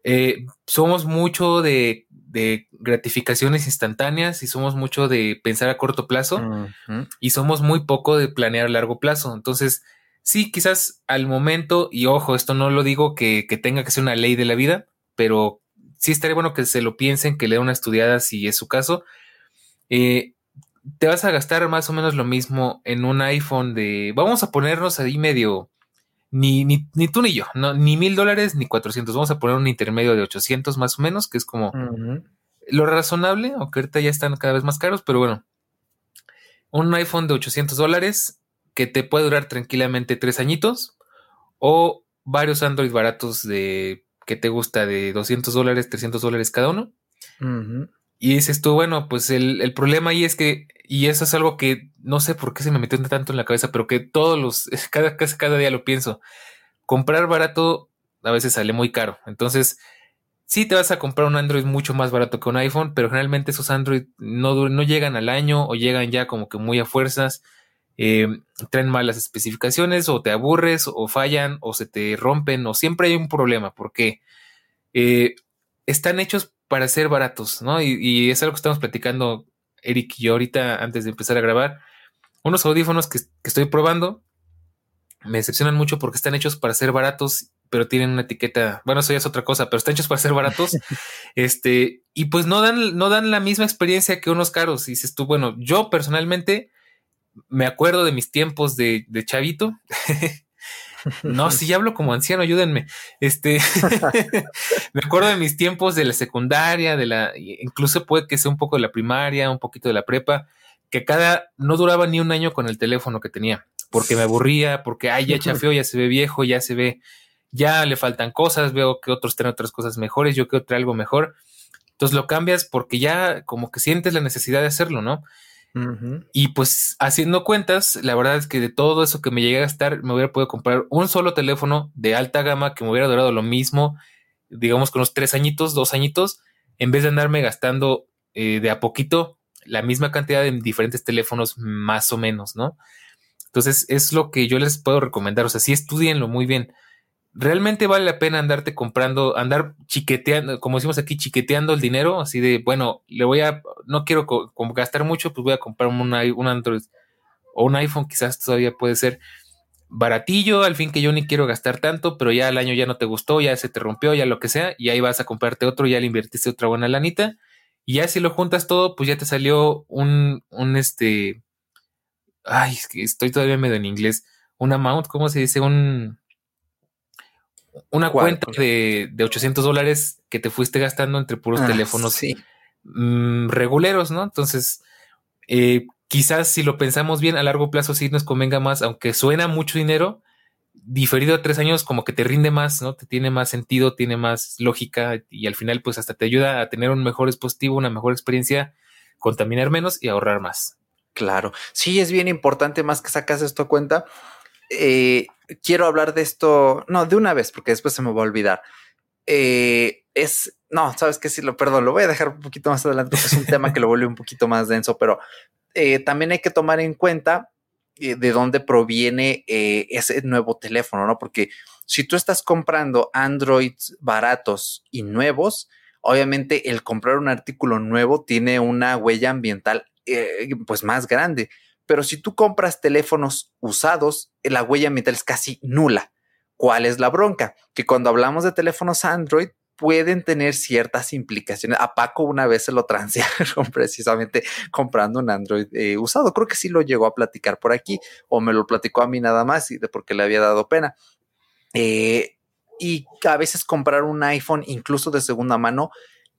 eh, somos mucho de, gratificaciones instantáneas y somos mucho de pensar a corto plazo y somos muy poco de planear a largo plazo. Entonces, sí, quizás al momento, y ojo, esto no lo digo que, tenga que ser una ley de la vida, pero sí estaría bueno que se lo piensen, que le una estudiada si es su caso. Eh, te vas a gastar más o menos lo mismo en un iPhone de, vamos a ponernos ahí medio, ni, ni, ni tú ni yo, no, ni mil dólares ni cuatrocientos, vamos a poner un intermedio de 800 más o menos, que es como lo razonable, aunque ahorita ya están cada vez más caros, pero bueno, un iPhone de 800 dólares que te puede durar tranquilamente tres añitos o varios Android baratos de que te gusta de 200 dólares, 300 dólares cada uno. Y dices tú, bueno, pues el, el, problema ahí es que, y eso es algo que no sé por qué se me metió tanto en la cabeza, pero que todos los, [LAUGHS] cada, casi cada día lo pienso. Comprar barato a veces sale muy caro. Entonces, sí te vas a comprar un Android mucho más barato que un iPhone, pero generalmente esos Android no, no llegan al año o llegan ya como que muy a fuerzas. Eh, traen malas especificaciones o te aburres o fallan o se te rompen o siempre hay un problema porque eh, están hechos para ser baratos, ¿no? Y, es algo que estamos platicando Eric y yo ahorita antes de empezar a grabar. Unos audífonos que, estoy probando me decepcionan mucho porque están hechos para ser baratos, pero tienen una etiqueta, bueno, eso ya es otra cosa, pero están hechos para ser baratos. [LAUGHS] este, y pues no dan, no dan la misma experiencia que unos caros. Y dices tú, bueno, yo personalmente me acuerdo de mis tiempos de, chavito [LAUGHS] No, si hablo como anciano, ayúdenme. Este, [LAUGHS] me acuerdo de mis tiempos de la secundaria, de la, incluso puede que sea un poco de la primaria, un poquito de la prepa, que cada, no duraba ni un año con el teléfono que tenía, porque me aburría, porque, ay, ya chafeó, ya se ve viejo, ya se ve, ya le faltan cosas, veo que otros tienen otras cosas mejores, yo quiero traer algo mejor. Entonces lo cambias porque ya como que sientes la necesidad de hacerlo, ¿no? Y pues haciendo cuentas, la verdad es que de todo eso que me llegué a gastar, me hubiera podido comprar un solo teléfono de alta gama que me hubiera durado lo mismo, digamos con unos tres añitos, dos añitos, en vez de andarme gastando eh, de a poquito la misma cantidad de diferentes teléfonos más o menos, ¿no? Entonces es lo que yo les puedo recomendar, o sea, sí estudienlo muy bien. Realmente vale la pena andarte comprando, andar chiqueteando, como decimos aquí, chiqueteando el dinero, así de, bueno, le voy a, no quiero gastar mucho, pues voy a comprar un, un Android o un iPhone, quizás todavía puede ser baratillo, al fin que yo ni quiero gastar tanto, pero ya el año ya no te gustó, ya se te rompió, ya lo que sea, y ahí vas a comprarte otro, ya le invertiste otra buena lanita, y ya si lo juntas todo, pues ya te salió un, un este, ay, es que estoy todavía medio en inglés, un amount, ¿cómo se dice? Un, una cuenta de, de, 800 dólares que te fuiste gastando entre puros ah, teléfonos mm, reguleros, ¿no? Entonces, eh, quizás si lo pensamos bien a largo plazo sí nos convenga más, aunque suena mucho dinero, diferido a tres años como que te rinde más, ¿no? Te tiene más sentido, tiene más lógica y al final pues hasta te ayuda a tener un mejor dispositivo, una mejor experiencia, contaminar menos y ahorrar más. Claro, sí es bien importante más que sacas esto a cuenta. Eh, quiero hablar de esto, no, de una vez, porque después se me va a olvidar. Eh, es, no, sabes que sí, lo perdón, lo voy a dejar un poquito más adelante, es un tema que lo vuelve un poquito más denso, pero eh, también hay que tomar en cuenta de dónde proviene ese nuevo teléfono, ¿no? Porque si tú estás comprando Androids baratos y nuevos, obviamente el comprar un artículo nuevo tiene una huella ambiental pues más grande. Pero si tú compras teléfonos usados, la huella ambiental es casi nula. ¿Cuál es la bronca? Que cuando hablamos de teléfonos Android, pueden tener ciertas implicaciones. A Paco una vez se lo transearon [LAUGHS] precisamente comprando un Android eh, usado. Creo que sí lo llegó a platicar por aquí o me lo platicó a mí nada más y de porque le había dado pena. Eh, y a veces comprar un iPhone incluso de segunda mano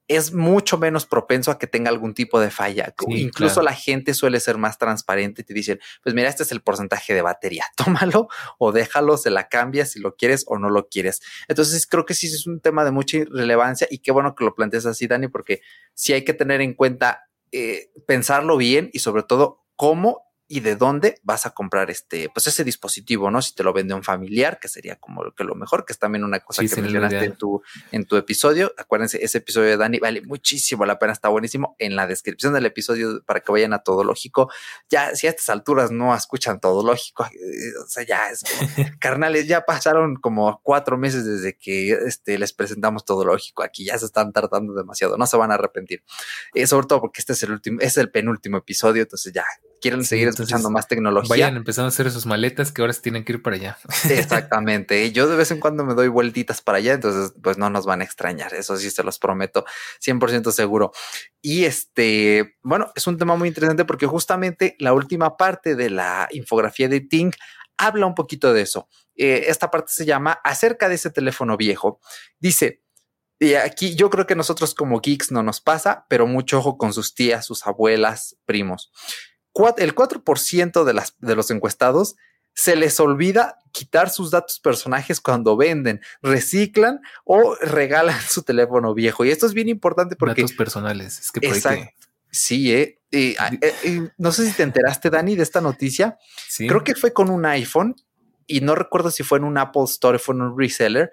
es mucho menos propenso a que tenga algún tipo de falla. Incluso la gente suele ser más transparente y te dicen, pues mira, este es el porcentaje de batería, [LAUGHS] tómalo o déjalo, se la cambias si lo quieres o no lo quieres. Entonces creo que sí es un tema de mucha relevancia y qué bueno que lo plantees así, Dani, porque sí hay que tener en cuenta eh, pensarlo bien y sobre todo cómo y de dónde vas a comprar este, pues ese dispositivo, ¿no? Si te lo vende un familiar, que sería como que lo mejor, que es también una cosa que mencionaste en tu, en tu episodio. Acuérdense, ese episodio de Dani vale muchísimo la pena, está buenísimo. En la descripción del episodio para que vayan a todo lógico. Ya, si a estas alturas no escuchan todo lógico, eh, o sea, ya es [LAUGHS] carnales, ya pasaron como cuatro meses desde que este, les presentamos todo lógico. Aquí ya se están tardando demasiado, no se van a arrepentir. Eh, sobre todo porque este es el último, es el penúltimo episodio, entonces ya quieren seguir escuchando más tecnología. Vayan empezando a hacer sus maletas que ahora se tienen que ir para allá. Exactamente. Yo de vez en cuando me doy vueltitas para allá, entonces pues no nos van a extrañar. Eso sí se los prometo, 100% seguro. Y este, bueno, es un tema muy interesante porque justamente la última parte de la infografía de Ting habla un poquito de eso. Eh, esta parte se llama acerca de ese teléfono viejo. Dice, y aquí yo creo que nosotros como geeks no nos pasa, pero mucho ojo con sus tías, sus abuelas, primos el 4% de, las, de los encuestados se les olvida quitar sus datos personajes cuando venden, reciclan o regalan su teléfono viejo. Y esto es bien importante porque... Datos personales. Es que por Sí, eh, ah, eh, eh, no sé si te enteraste, Dani, de esta noticia. Creo que fue con un iPhone y no recuerdo si fue en un Apple Store o fue en un reseller.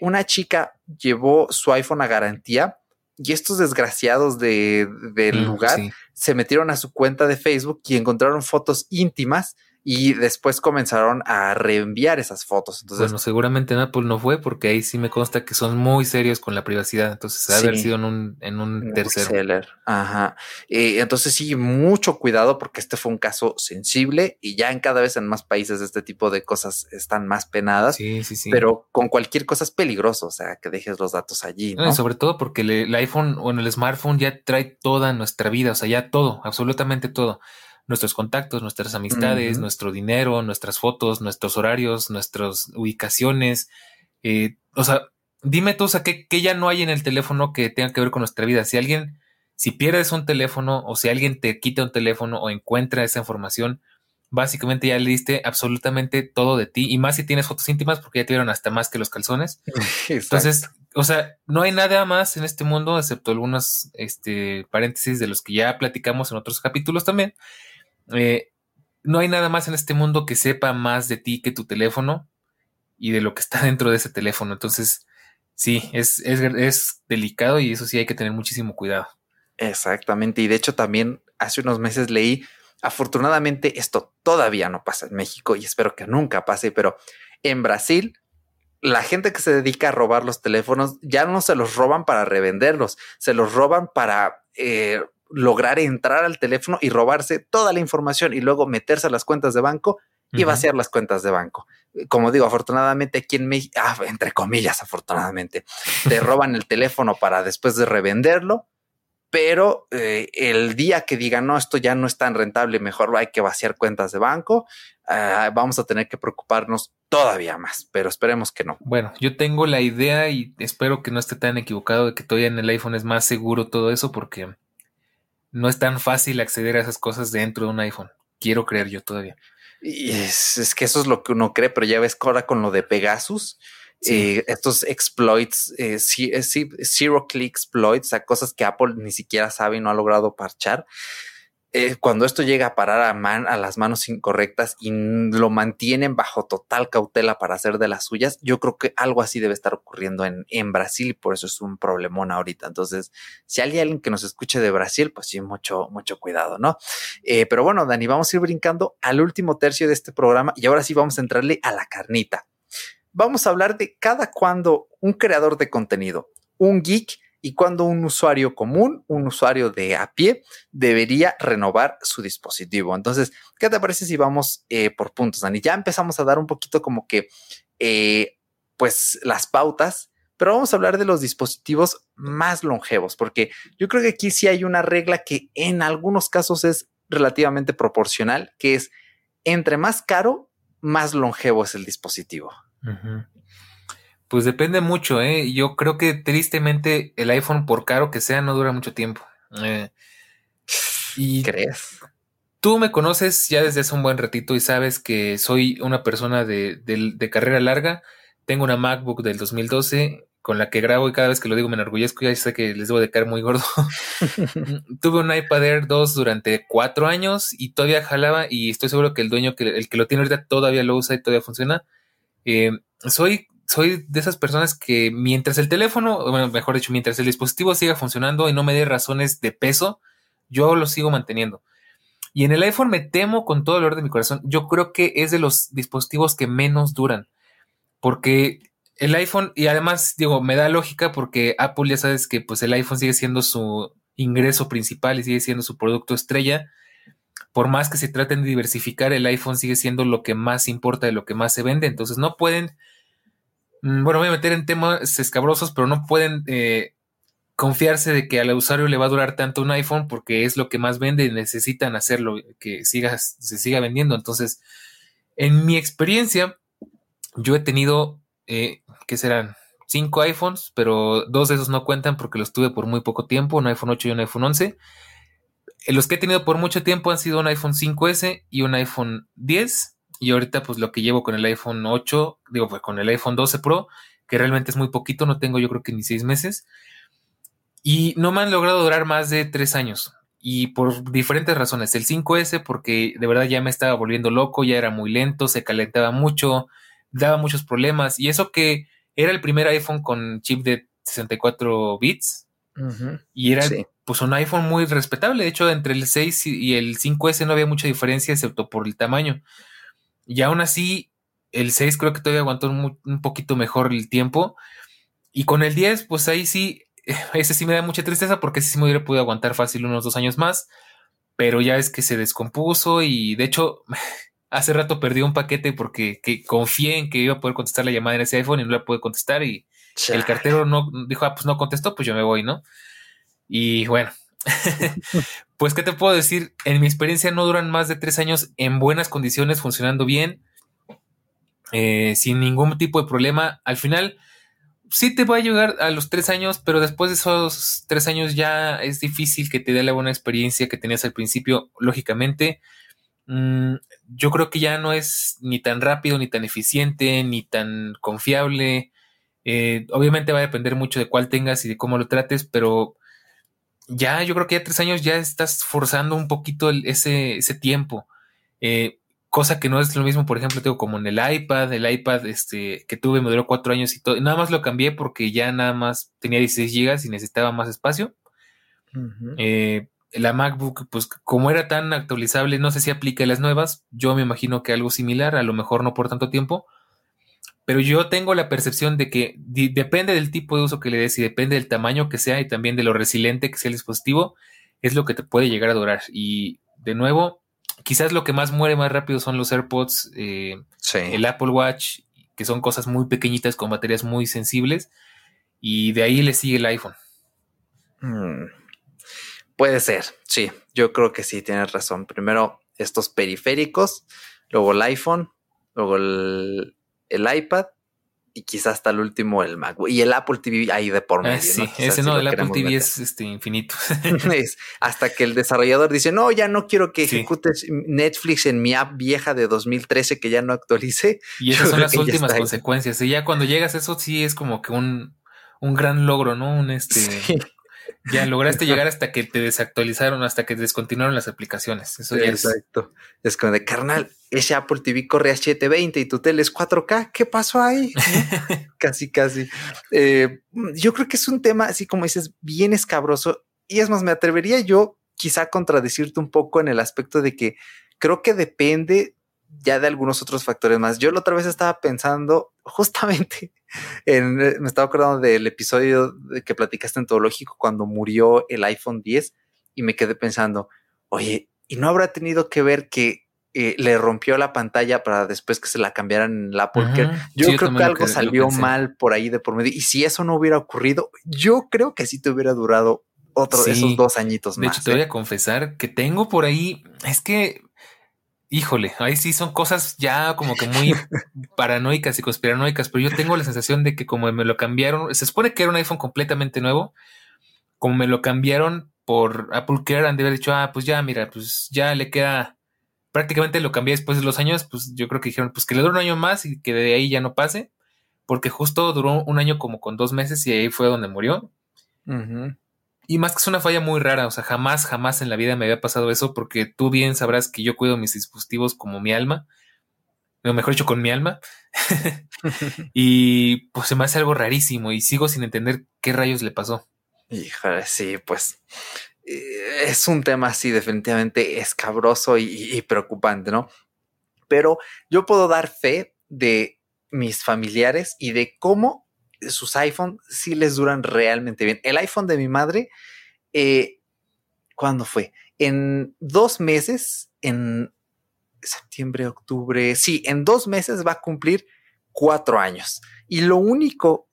una chica llevó su iPhone a garantía y estos desgraciados de, del mm, lugar se metieron a su cuenta de Facebook y encontraron fotos íntimas y después comenzaron a reenviar esas fotos. Entonces, bueno, seguramente en Apple no fue porque ahí sí me consta que son muy serios con la privacidad. Entonces, ha haber sido en un, en un tercero. Ajá. Eh, entonces, sí, mucho cuidado porque este fue un caso sensible y ya en cada vez en más países este tipo de cosas están más penadas. Sí, sí, sí. Pero con cualquier cosa es peligroso, o sea, que dejes los datos allí. ¿no? sobre todo porque el iPhone o el smartphone ya trae toda nuestra vida, o sea, ya todo, absolutamente todo nuestros contactos, nuestras amistades, nuestro dinero, nuestras fotos, nuestros horarios, nuestras ubicaciones. Eh, o sea, dime tú, o sea, ¿qué, ya no hay en el teléfono que tenga que ver con nuestra vida? Si alguien, si pierdes un teléfono o si alguien te quita un teléfono o encuentra esa información, básicamente ya le diste absolutamente todo de ti y más si tienes fotos íntimas porque ya te vieron hasta más que los calzones. [LAUGHS] Entonces, o sea, no hay nada más en este mundo excepto algunos este, paréntesis de los que ya platicamos en otros capítulos también. Eh, no hay nada más en este mundo que sepa más de ti que tu teléfono y de lo que está [LAUGHS] dentro de ese teléfono. Entonces, sí, es, delicado y eso sí hay que tener muchísimo cuidado. Exactamente. Y de hecho también hace unos meses leí Afortunadamente esto todavía no pasa en México y espero que nunca pase, pero en Brasil la gente que se dedica a robar los teléfonos ya no se los roban para revenderlos, se los roban para eh, lograr entrar al teléfono y robarse toda la información y luego meterse a las cuentas de banco y vaciar las cuentas de banco. Como digo, afortunadamente aquí en México, ah, entre comillas, afortunadamente, te [LAUGHS] roban el teléfono para después de revenderlo pero eh, el día que digan, no, esto ya no es tan rentable, mejor hay que vaciar cuentas de banco, ah, vamos a tener que preocuparnos todavía más, pero esperemos que no. Bueno, yo tengo la idea y espero que no esté tan equivocado de que todavía en el iPhone es más seguro todo eso porque no es tan fácil acceder a esas cosas dentro de un iPhone. Quiero creer yo todavía. Y es, es que eso es lo que uno cree, pero ya ves que ahora con lo de Pegasus, eh, estos exploits, eh, eh, zero click exploits, o sea, cosas que Apple ni siquiera sabe y no ha logrado parchar. Cuando esto llega a parar a, man, a las manos incorrectas y lo mantienen bajo total cautela para hacer de las suyas, yo creo que algo así debe estar ocurriendo en, Brasil y por eso es un problemón ahorita. Entonces, si hay alguien que nos escuche de Brasil, pues sí, mucho, mucho cuidado, ¿no? pero bueno, Dani, vamos a ir brincando al último tercio de este programa y ahora sí vamos a entrarle a la carnita vamos a hablar de cada cuando un creador de contenido, un geek y cuando un usuario común, un usuario de a pie, debería renovar su dispositivo. Entonces, ¿qué te parece si vamos eh, por puntos, Dani? Ya empezamos a dar un poquito como que, eh, pues, las pautas, pero vamos a hablar de los dispositivos más longevos, porque yo creo que aquí sí hay una regla que en algunos casos es relativamente proporcional, que es entre más caro, más longevo es el dispositivo. Pues depende mucho, ¿eh? Yo creo que tristemente el iPhone, por caro que sea, no dura mucho tiempo. Eh, y ¿Crees? Tú me conoces ya desde hace un buen ratito y sabes que soy una persona de, carrera larga. Tengo una MacBook del 2012 con la que grabo y cada vez que lo digo me enorgullezco. Ya sé que les debo de caer muy gordo. [LAUGHS] [LAUGHS] Tuve un iPad Air 2 durante cuatro años y todavía jalaba y estoy seguro que el dueño, que el que lo tiene ahorita, todavía lo usa y todavía funciona. Eh, soy, soy de esas personas que mientras el teléfono, bueno, mejor dicho, mientras el dispositivo siga funcionando y no me dé razones de peso, yo lo sigo manteniendo. Y en el iPhone me temo con todo el orden de mi corazón. Yo creo que es de los dispositivos que menos duran. Porque el iPhone, y además, digo, me da lógica porque Apple ya sabes que pues el iPhone sigue siendo su ingreso principal y sigue siendo su producto estrella por más que se traten de diversificar, el iPhone sigue siendo lo que más importa de lo que más se vende. Entonces no pueden, bueno, voy a meter en temas escabrosos, pero no pueden eh, confiarse de que al usuario le va a durar tanto un iPhone porque es lo que más vende y necesitan hacerlo, que siga, se siga vendiendo. Entonces, en mi experiencia, yo he tenido, eh, ¿qué serán? Cinco iPhones, pero dos de esos no cuentan porque los tuve por muy poco tiempo, un iPhone 8 y un iPhone 11. Eh, los que he tenido por mucho tiempo han sido un iPhone 5S y un iPhone 10. Y ahorita, pues lo que llevo con el iPhone 8, digo, pues con el iPhone 12 Pro, que realmente es muy poquito, no tengo yo creo que ni seis meses. Y no me han logrado durar más de tres años. Y por diferentes razones. El 5S, porque de verdad ya me estaba volviendo loco, ya era muy lento, se calentaba mucho, daba muchos problemas. Y eso que era el primer iPhone con chip de 64 bits. Y era pues un iPhone muy respetable. De hecho, entre el 6 y el 5S no había mucha diferencia, excepto por el tamaño. Y aún así, el 6 creo que todavía aguantó un, poquito mejor el tiempo. Y con el 10, pues ahí sí, [LAUGHS] ese sí me da mucha tristeza porque ese sí me hubiera podido aguantar fácil unos dos años más. Pero ya es que se descompuso y de hecho [LAUGHS] hace rato perdí un paquete porque confié en que iba a poder contestar la llamada en ese iPhone y no la pude contestar y el cartero no dijo, ah, pues no contestó, pues yo me voy, ¿no? Y bueno, [LAUGHS] pues, ¿qué te puedo decir? En mi experiencia no duran más de tres años en buenas condiciones, funcionando bien, eh, sin ningún tipo de problema. Al final, sí te va a llegar a los tres años, pero después de esos tres años ya es difícil que te dé la buena experiencia que tenías al principio, lógicamente. mm, yo creo que ya no es ni tan rápido, ni tan eficiente, ni tan confiable. Eh, obviamente va a depender mucho de cuál tengas y de cómo lo trates, pero ya yo creo que ya tres años ya estás forzando un poquito ese, ese tiempo. Eh, cosa que no es lo mismo, por ejemplo, tengo como en el iPad, el iPad este, que tuve me duró cuatro años y todo, nada más lo cambié porque ya nada más tenía 16 gigas y necesitaba más espacio. Eh, la MacBook, pues como era tan actualizable, no sé si aplica las nuevas, yo me imagino que algo similar, a lo mejor no por tanto tiempo, pero yo tengo la percepción de que depende del tipo de uso que le des y depende del tamaño que sea y también de lo resiliente que sea el dispositivo, es lo que te puede llegar a durar. Y de nuevo, quizás lo que más muere más rápido son los AirPods, eh, el Apple Watch, que son cosas muy pequeñitas con baterías muy sensibles. Y de ahí le sigue el iPhone. Hmm. Puede ser, sí, yo creo que sí, tienes razón. Primero estos periféricos, luego el iPhone, luego el, el iPad y quizás hasta el último el Mac y el Apple TV ahí de por ah, medio. sí, ese no, el Apple TV es este, infinito. [LAUGHS] [LAUGHS] hasta que el desarrollador dice, no, ya no quiero que ejecutes Netflix en mi app vieja de 2013 que ya no actualice. Y esas [LAUGHS] son las últimas consecuencias. Y ya cuando llegas a eso sí es como que un, un gran logro, ¿no? Un este... Ya lograste llegar hasta que te desactualizaron, hasta que descontinuaron las aplicaciones. Eso ya Exacto. Es, como de carnal, ese Apple TV corre a 720 y tu tele es 4K. ¿Qué pasó ahí? [LAUGHS] casi, casi. Eh, yo creo que es un tema, así como dices, bien escabroso. Y es más, me atrevería yo quizá a contradecirte un poco en el aspecto de que creo que depende ya de algunos otros factores más. Yo la otra vez estaba pensando justamente [LAUGHS] en, me estaba acordando del episodio de que platicaste en Teológico cuando murió el iPhone 10 y me quedé pensando, oye, ¿y no habrá tenido que ver que eh, le rompió la pantalla para después que se la cambiaran en la Apple Yo creo que algo salió mal por ahí de por medio. Y si eso no hubiera ocurrido, yo creo que sí te hubiera durado otro de esos dos añitos más. De hecho, te voy ¿eh? a confesar que tengo por ahí, es que híjole, ahí sí son cosas ya como que muy [LAUGHS] paranoicas y conspiranoicas, pero yo tengo la sensación de que como me lo cambiaron, se supone que era un iPhone completamente nuevo, como me lo cambiaron por Apple Care, han de haber dicho, ah, pues ya, mira, pues ya le queda, prácticamente lo cambié después de los años, pues yo creo que dijeron, pues que le dure un año más y que de ahí ya no pase, porque justo duró un año como con dos meses y ahí fue donde murió. Y más que es una falla muy rara, o sea, jamás, jamás en la vida me había pasado eso porque tú bien sabrás que yo cuido mis dispositivos como mi alma, o mejor dicho, con mi alma. [LAUGHS] y pues se me hace algo rarísimo y sigo sin entender qué rayos le pasó. Híjole, sí, pues eh, es un tema así definitivamente escabroso y, preocupante, ¿no? Pero yo puedo dar fe de mis familiares y de cómo sus iPhone sí les duran realmente bien. El iPhone de mi madre, eh, ¿cuándo fue? En dos meses, en septiembre, octubre, sí, en dos meses va a cumplir cuatro años. Y lo único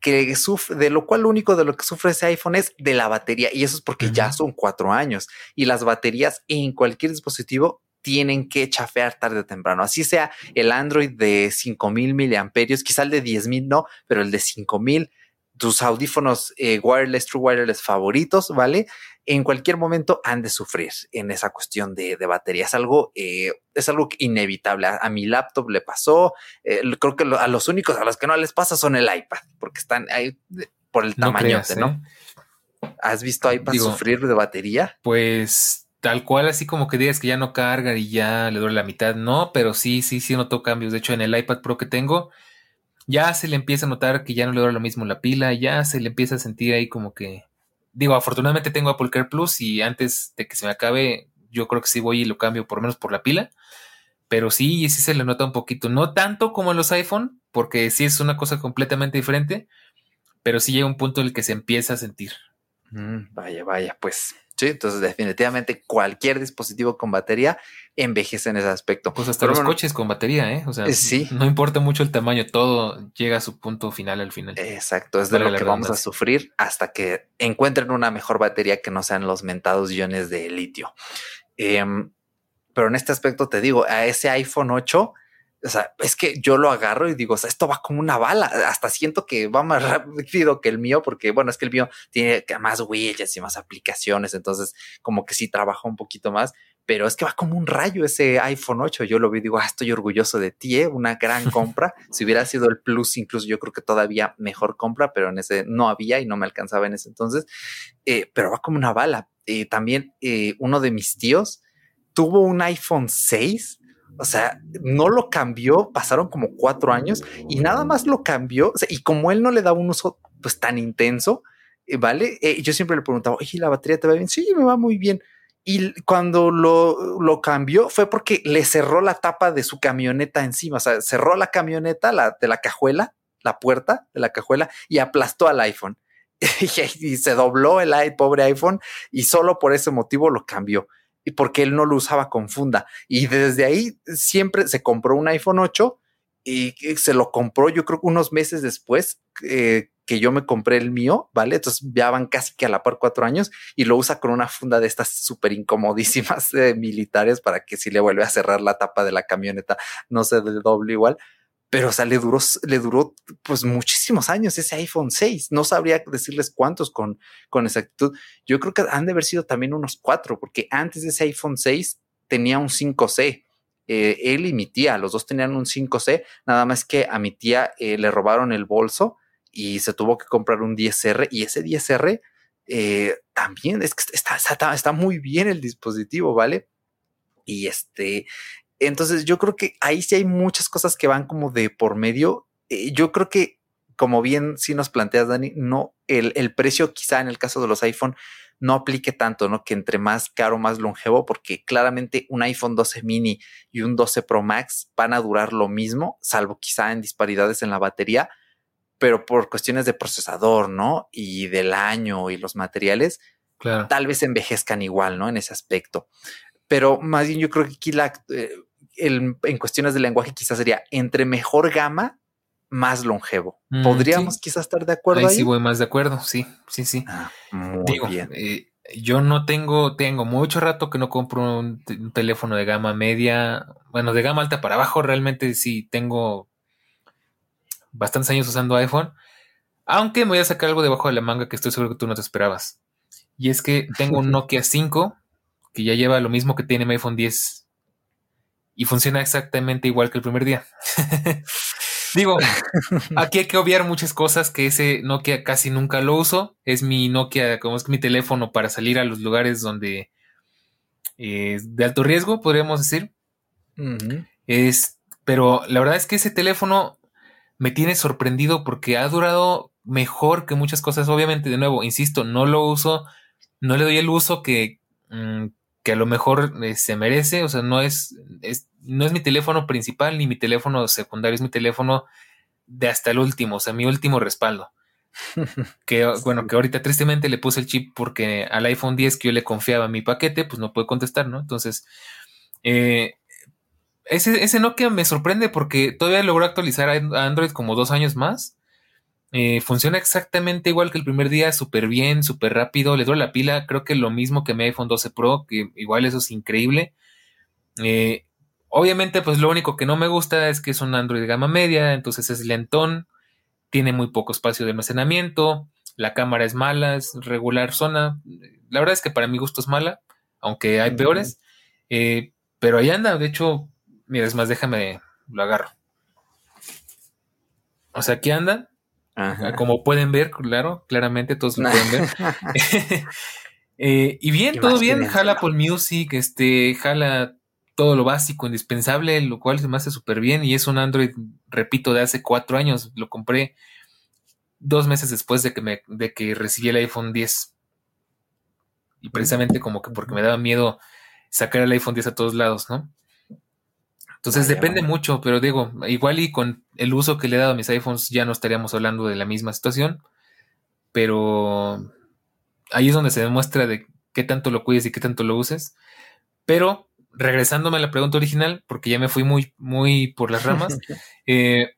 que sufre, de lo cual lo único de lo que sufre ese iPhone es de la batería. Y eso es porque ya son cuatro años. Y las baterías en cualquier dispositivo tienen que chafear tarde o temprano. Así sea el Android de 5000 miliamperios, quizá el de 10000 no, pero el de 5000, tus audífonos eh, wireless, true wireless favoritos, ¿vale? En cualquier momento han de sufrir en esa cuestión de, batería. Es algo, eh, es algo inevitable. A, mi laptop le pasó. Eh, creo que a los únicos a los que no les pasa son el iPad, porque están ahí por el tamaño, ¿no? ¿Has visto iPad sufrir de batería? Pues tal cual, así como que digas que ya no carga y ya le duele la mitad, no, pero sí, sí, sí noto cambios. De hecho, en el iPad Pro que tengo, ya se le empieza a notar que ya no le dura lo mismo la pila, ya se le empieza a sentir ahí como que. Digo, afortunadamente tengo Apple Care Plus y antes de que se me acabe, yo creo que sí voy y lo cambio por menos por la pila. Pero sí, sí se le nota un poquito. No tanto como en los iPhone, porque sí es una cosa completamente diferente, pero sí llega un punto en el que se empieza a sentir. Mm, vaya, vaya, pues Sí, entonces definitivamente cualquier dispositivo con batería envejece en ese aspecto. Pues hasta los coches con batería, ¿eh? O sea, sí. no importa mucho el tamaño, todo llega a su punto final al final. Exacto, es de lo que vamos a sufrir hasta que encuentren una mejor batería que no sean los mentados iones de litio. Em, pero en este aspecto te digo, a ese iPhone 8 o sea, es que yo lo agarro y digo, o sea, esto va como una bala. Hasta siento que va más [LAUGHS] rápido que el mío, porque bueno, es que el mío tiene más widgets y más aplicaciones. Entonces, como que sí trabaja un poquito más, pero es que va como un rayo ese iPhone 8. Yo lo vi y digo, ah, estoy orgulloso de ti, ¿eh? una gran [LAUGHS] compra. si hubiera sido el Plus, incluso yo creo que todavía mejor compra, pero en ese no había y no me alcanzaba en ese entonces. Eh, pero va como una bala. Eh, también eh, uno de mis tíos tuvo un iPhone 6. O sea, no lo cambió, pasaron como cuatro años y nada más lo cambió. y como él no le da un uso pues tan intenso, ¿vale? yo siempre le preguntaba, oye, ¿la batería te va bien? Sí, me va muy bien y cuando lo, lo, cambió fue porque le cerró la tapa de su camioneta encima, o sea, cerró la camioneta la, de la cajuela, la puerta de la cajuela y aplastó al iPhone. [LAUGHS] y se dobló el pobre iPhone y solo por ese motivo lo cambió. Y porque él no lo usaba con funda. Y desde ahí siempre se compró un iPhone 8 y se lo compró yo creo que unos meses después eh, que yo me compré el mío, ¿vale? Entonces ya van casi que a la par cuatro años y lo usa con una funda de estas súper incomodísimas militares para que si le vuelve a cerrar la tapa de la camioneta no se doble igual. Pero o sea, le duró, le duró pues muchísimos años ese iPhone 6. No sabría decirles cuántos con, con exactitud. Yo creo que han de haber sido también unos cuatro, porque antes de ese iPhone 6 tenía un 5C. Eh, él y mi tía, los dos tenían un 5C, nada más que a mi tía eh, le robaron el bolso y se tuvo que comprar un 10R y ese 10R eh, también es que está, está, está, muy bien el dispositivo, ¿vale? Y este, entonces yo creo que ahí sí hay muchas cosas que van como de por medio. Eh, yo creo que, como bien si nos planteas, Dani, no, el, el precio quizá en el caso de los iPhone no aplique tanto, ¿no? Que entre más caro, más longevo, porque claramente un iPhone 12 mini y un 12 Pro Max van a durar lo mismo, salvo quizá en disparidades en la batería, pero por cuestiones de procesador, ¿no? Y del año y los materiales, tal vez envejezcan igual, ¿no? En ese aspecto. Pero más bien yo creo que aquí la, eh, en cuestiones de lenguaje quizás sería entre mejor gama, más longevo. Mm, ¿Podríamos quizás estar de acuerdo ahí? Sí, voy más de acuerdo, sí, sí, sí. Ah, muy bien. Eh, yo no tengo, tengo mucho rato que no compro un, teléfono de gama media, bueno, de gama alta para abajo, realmente sí tengo bastantes años usando iPhone, aunque me voy a sacar algo debajo de la manga que estoy seguro que tú no te esperabas. Y es que tengo un [LAUGHS] Nokia 5 que ya lleva lo mismo que tiene mi iPhone 10 y funciona exactamente igual que el primer día. [LAUGHS] Digo, [LAUGHS] aquí hay que obviar muchas cosas que ese Nokia casi nunca lo uso. Es mi Nokia, como es mi teléfono para salir a los lugares donde eh, de alto riesgo, podríamos decir. Es, pero la verdad es que ese teléfono me tiene sorprendido porque ha durado mejor que muchas cosas. Obviamente, de nuevo, insisto, no lo uso, no le doy el uso que, mm, que a lo mejor eh, se merece. O sea, no es, no es mi teléfono principal ni mi teléfono secundario, es mi teléfono de hasta el último, o sea, mi último respaldo. [LAUGHS] que bueno, que ahorita tristemente le puse el chip porque al iPhone 10 que yo le confiaba mi paquete, pues no puede contestar, ¿no? Entonces, eh, ese, ese Nokia me sorprende porque todavía logró actualizar a Android como dos años más. Eh, funciona exactamente igual que el primer día, súper bien, súper rápido. Le doy la pila, creo que lo mismo que mi iPhone 12 Pro, que igual eso es increíble. Eh, obviamente, pues lo único que no me gusta es que es un Android de gama media, entonces es lentón, tiene muy poco espacio de almacenamiento, la cámara es mala, es regular zona. La verdad es que para mi gusto es mala, aunque hay peores. Eh, pero ahí anda, de hecho, Mira, es más, déjame, lo agarro. O sea, aquí anda. Como pueden ver, claro, claramente todos lo pueden ver. [LAUGHS] [LAUGHS] Eh, y bien, todo bien, jala Apple Music, este, jala todo lo básico, indispensable, lo cual se me hace súper bien. Y es un Android, repito, de hace cuatro años. Lo compré dos meses después de que, me, de que recibí el iPhone 10. Y precisamente como que porque me daba miedo sacar el iPhone 10 a todos lados, ¿no? Entonces depende mucho, pero digo, igual y con el uso que le he dado a mis iPhones ya no estaríamos hablando de la misma situación, pero ahí es donde se demuestra de qué tanto lo cuides y qué tanto lo uses. Pero regresándome a la pregunta original, porque ya me fui muy, muy por las ramas, [LAUGHS] eh,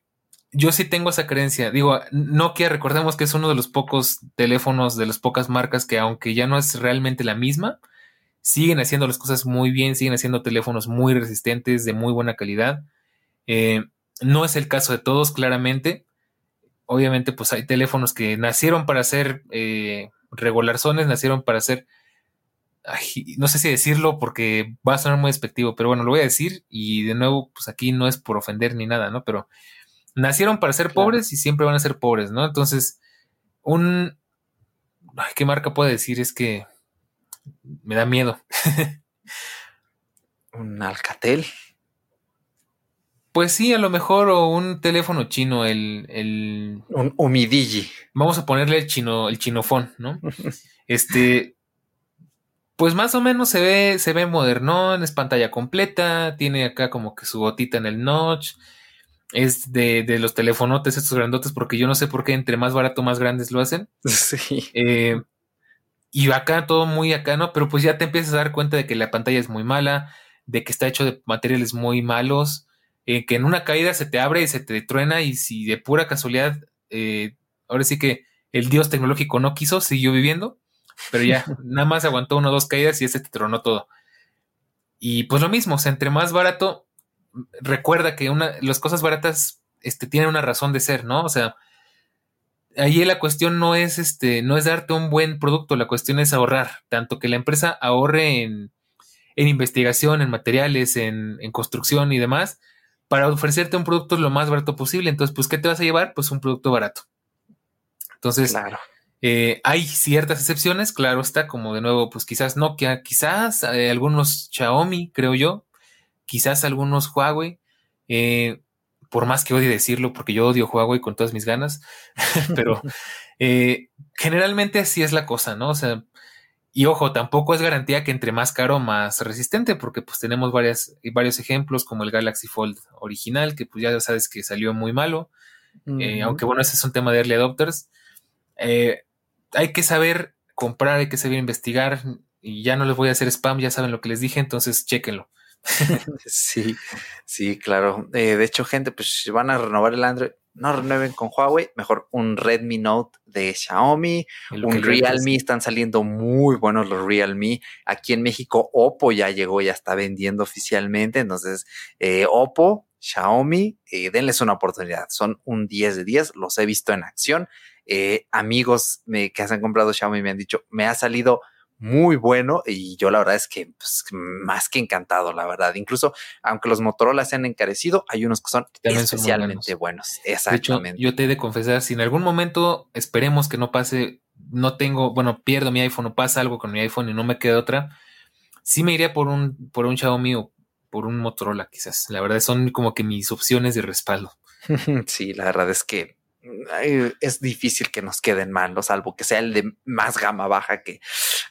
yo sí tengo esa creencia. Digo, Nokia, recordemos que es uno de los pocos teléfonos, de las pocas marcas que aunque ya no es realmente la misma, siguen haciendo las cosas muy bien, siguen haciendo teléfonos muy resistentes, de muy buena calidad. Eh, no es el caso de todos, claramente. Obviamente, pues hay teléfonos que nacieron para ser eh, regularzones, nacieron para ser no sé si decirlo porque va a sonar muy despectivo, pero bueno, lo voy a decir y de nuevo, pues aquí no es por ofender ni nada, ¿no? Pero nacieron para ser pobres y siempre van a ser pobres, ¿no? Entonces, un... ¿Qué marca puedo decir? Es que me da miedo. [LAUGHS] un Alcatel. Pues sí, a lo mejor, o un teléfono chino, el. el un Umidigi. Vamos a ponerle el chino, el chinofón, ¿no? [LAUGHS] este. Pues más o menos se ve, se ve modernón, es pantalla completa, tiene acá como que su gotita en el notch. Es de, de los telefonotes, estos grandotes, porque yo no sé por qué entre más barato, más grandes lo hacen. [LAUGHS] Sí. Eh, y acá todo muy acá, ¿no? Pero pues ya te empiezas a dar cuenta de que la pantalla es muy mala, de que está hecho de materiales muy malos eh, que en una caída se te abre y se te truena y si de pura casualidad, eh, ahora sí que el dios tecnológico no quiso, siguió viviendo, pero ya [LAUGHS] nada más aguantó una o dos caídas y ese te tronó todo. Y pues lo mismo, o sea, entre más barato, recuerda que una, las cosas baratas este, tienen una razón de ser, ¿no? O sea, ahí la cuestión no es este, no es darte un buen producto, la cuestión es ahorrar, tanto que la empresa ahorre en, en investigación, en materiales, en, en construcción y demás, para ofrecerte un producto lo más barato posible. Entonces, pues, ¿qué te vas a llevar? Pues un producto barato. Entonces, eh, hay ciertas excepciones, claro está, como de nuevo, pues quizás Nokia, quizás eh, algunos Xiaomi, creo yo, quizás algunos Huawei, eh, por más que odie decirlo, porque yo odio Huawei con todas mis ganas, [LAUGHS] pero [LAUGHS] generalmente así es la cosa, ¿no? O sea, y ojo, tampoco es garantía que entre más caro, más resistente, porque pues tenemos varias, varios ejemplos, como el Galaxy Fold original, que pues ya sabes que salió muy malo. Eh, aunque bueno, ese es un tema de early adopters. Eh, hay que saber comprar, hay que saber investigar. Y ya no les voy a hacer spam, ya saben lo que les dije, entonces chéquenlo. [LAUGHS] sí, sí, claro. Eh, de hecho, gente, pues si van a renovar el Android, no renueven con Huawei, mejor un Redmi Note de Xiaomi, un Realme, están saliendo muy buenos los Realme. Aquí en México, Oppo ya llegó, ya está vendiendo oficialmente, entonces eh, Oppo, Xiaomi, eh, denles una oportunidad, son un 10 de 10, los he visto en acción. Eh, amigos me, que han comprado Xiaomi me han dicho, me ha salido muy bueno y yo la verdad es que pues, más que encantado, la verdad. Incluso aunque los Motorola se han encarecido, hay unos que son especialmente buenos. Exactamente. yo te he de confesar, si en algún momento esperemos que no pase, no tengo, bueno, pierdo mi iPhone o pasa algo con mi iPhone y no me queda otra, sí me iría por un, por un Xiaomi o por un Motorola quizás. La verdad son como que mis opciones de respaldo. [LAUGHS] sí, la verdad es que es difícil que nos queden mal, ¿no? salvo que sea el de más gama baja, que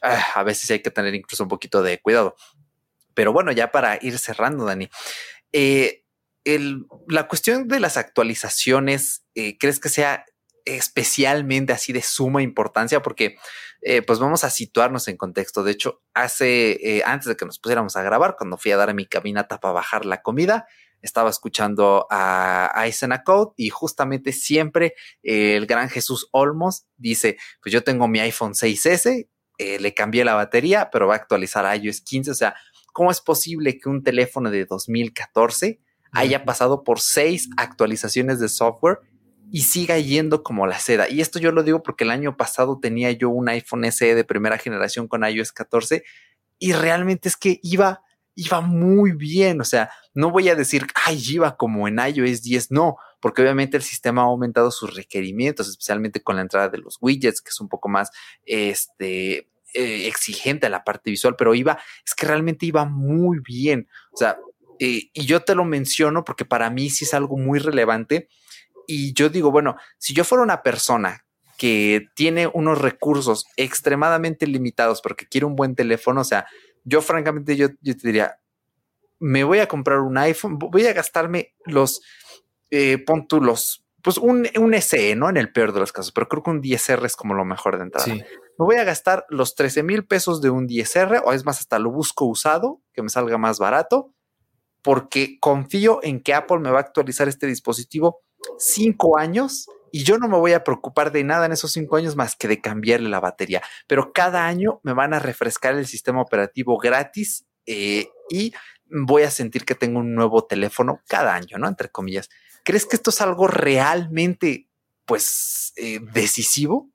ah, a veces hay que tener incluso un poquito de cuidado. Pero bueno, ya para ir cerrando, Dani, eh, la cuestión de las actualizaciones, eh, ¿crees que sea especialmente así de suma importancia? Porque eh, pues vamos a situarnos en contexto. De hecho, hace, antes de que nos pusiéramos a grabar, cuando fui a dar a mi caminata para bajar la comida, estaba escuchando a, a Code y justamente siempre el gran Jesús Olmos dice, pues yo tengo mi iPhone 6S, eh, le cambié la batería, pero va a actualizar a iOS 15. O sea, ¿cómo es posible que un teléfono de 2014 haya pasado por seis actualizaciones de software y siga yendo como la seda? Y esto yo lo digo porque el año pasado tenía yo un iPhone SE de primera generación con iOS 14 y realmente es que iba iba muy bien. O sea, no voy a decir, ay, iba como en iOS 10, no, porque obviamente el sistema ha aumentado sus requerimientos, especialmente con la entrada de los widgets, que es un poco más este, eh, exigente a la parte visual, pero iba, es que realmente iba muy bien. O sea, eh, y yo te lo menciono porque para mí sí es algo muy relevante. Y yo digo, bueno, si yo fuera una persona que tiene unos recursos extremadamente limitados porque quiere un buen teléfono, o sea, yo francamente yo, te diría, me voy a comprar un iPhone, voy a gastarme los, eh, pues un, un SE, ¿no? En el peor de los casos, pero creo que un 10R es como lo mejor de entrada. Me voy a gastar los 13 mil pesos de un 10R, o es más, hasta lo busco usado, que me salga más barato, porque confío en que Apple me va a actualizar este dispositivo cinco años y yo no me voy a preocupar de nada en esos cinco años más que de cambiarle la batería. Pero cada año me van a refrescar el sistema operativo gratis eh, y voy a sentir que tengo un nuevo teléfono cada año, ¿no? Entre comillas. ¿Crees que esto es algo realmente, pues, eh, decisivo?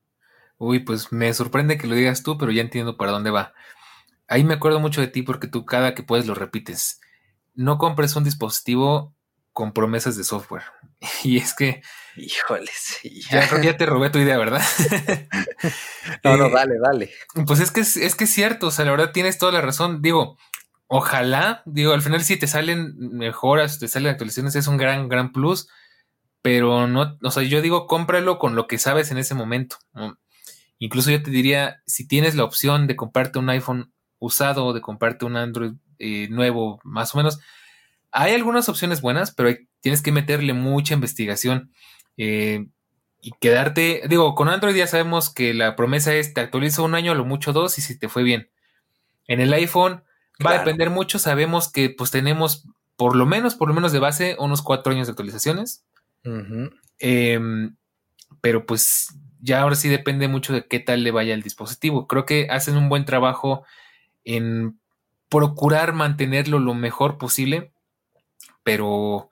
Uy, pues me sorprende que lo digas tú, pero ya entiendo para dónde va. ahí me acuerdo mucho de ti porque tú cada que puedes lo repites. No compres un dispositivo con promesas de software. [LAUGHS] Y es que. Híjoles. Ya creo que ya te robé tu idea, ¿verdad? [LAUGHS] [LAUGHS] no, no, eh, dale, dale. Pues es que es, que es cierto. O sea, la verdad tienes toda la razón. Digo, ojalá, digo, al final si te salen mejoras, te salen actualizaciones, es un gran, gran plus. Pero no, o sea, yo digo, cómpralo con lo que sabes en ese momento. Incluso yo te diría, si tienes la opción de comprarte un iPhone usado o de comprarte un Android eh, nuevo, más o menos, hay algunas opciones buenas, pero tienes que meterle mucha investigación. Eh, y quedarte, digo, con Android ya sabemos que la promesa es te actualiza un año, a lo mucho dos, y si te fue bien. En el iPhone va a depender mucho, sabemos que pues tenemos por lo menos, por lo menos de base, unos cuatro años de actualizaciones. Em, pero pues ya ahora sí depende mucho de qué tal le vaya el dispositivo. Creo que hacen un buen trabajo en procurar mantenerlo lo mejor posible, pero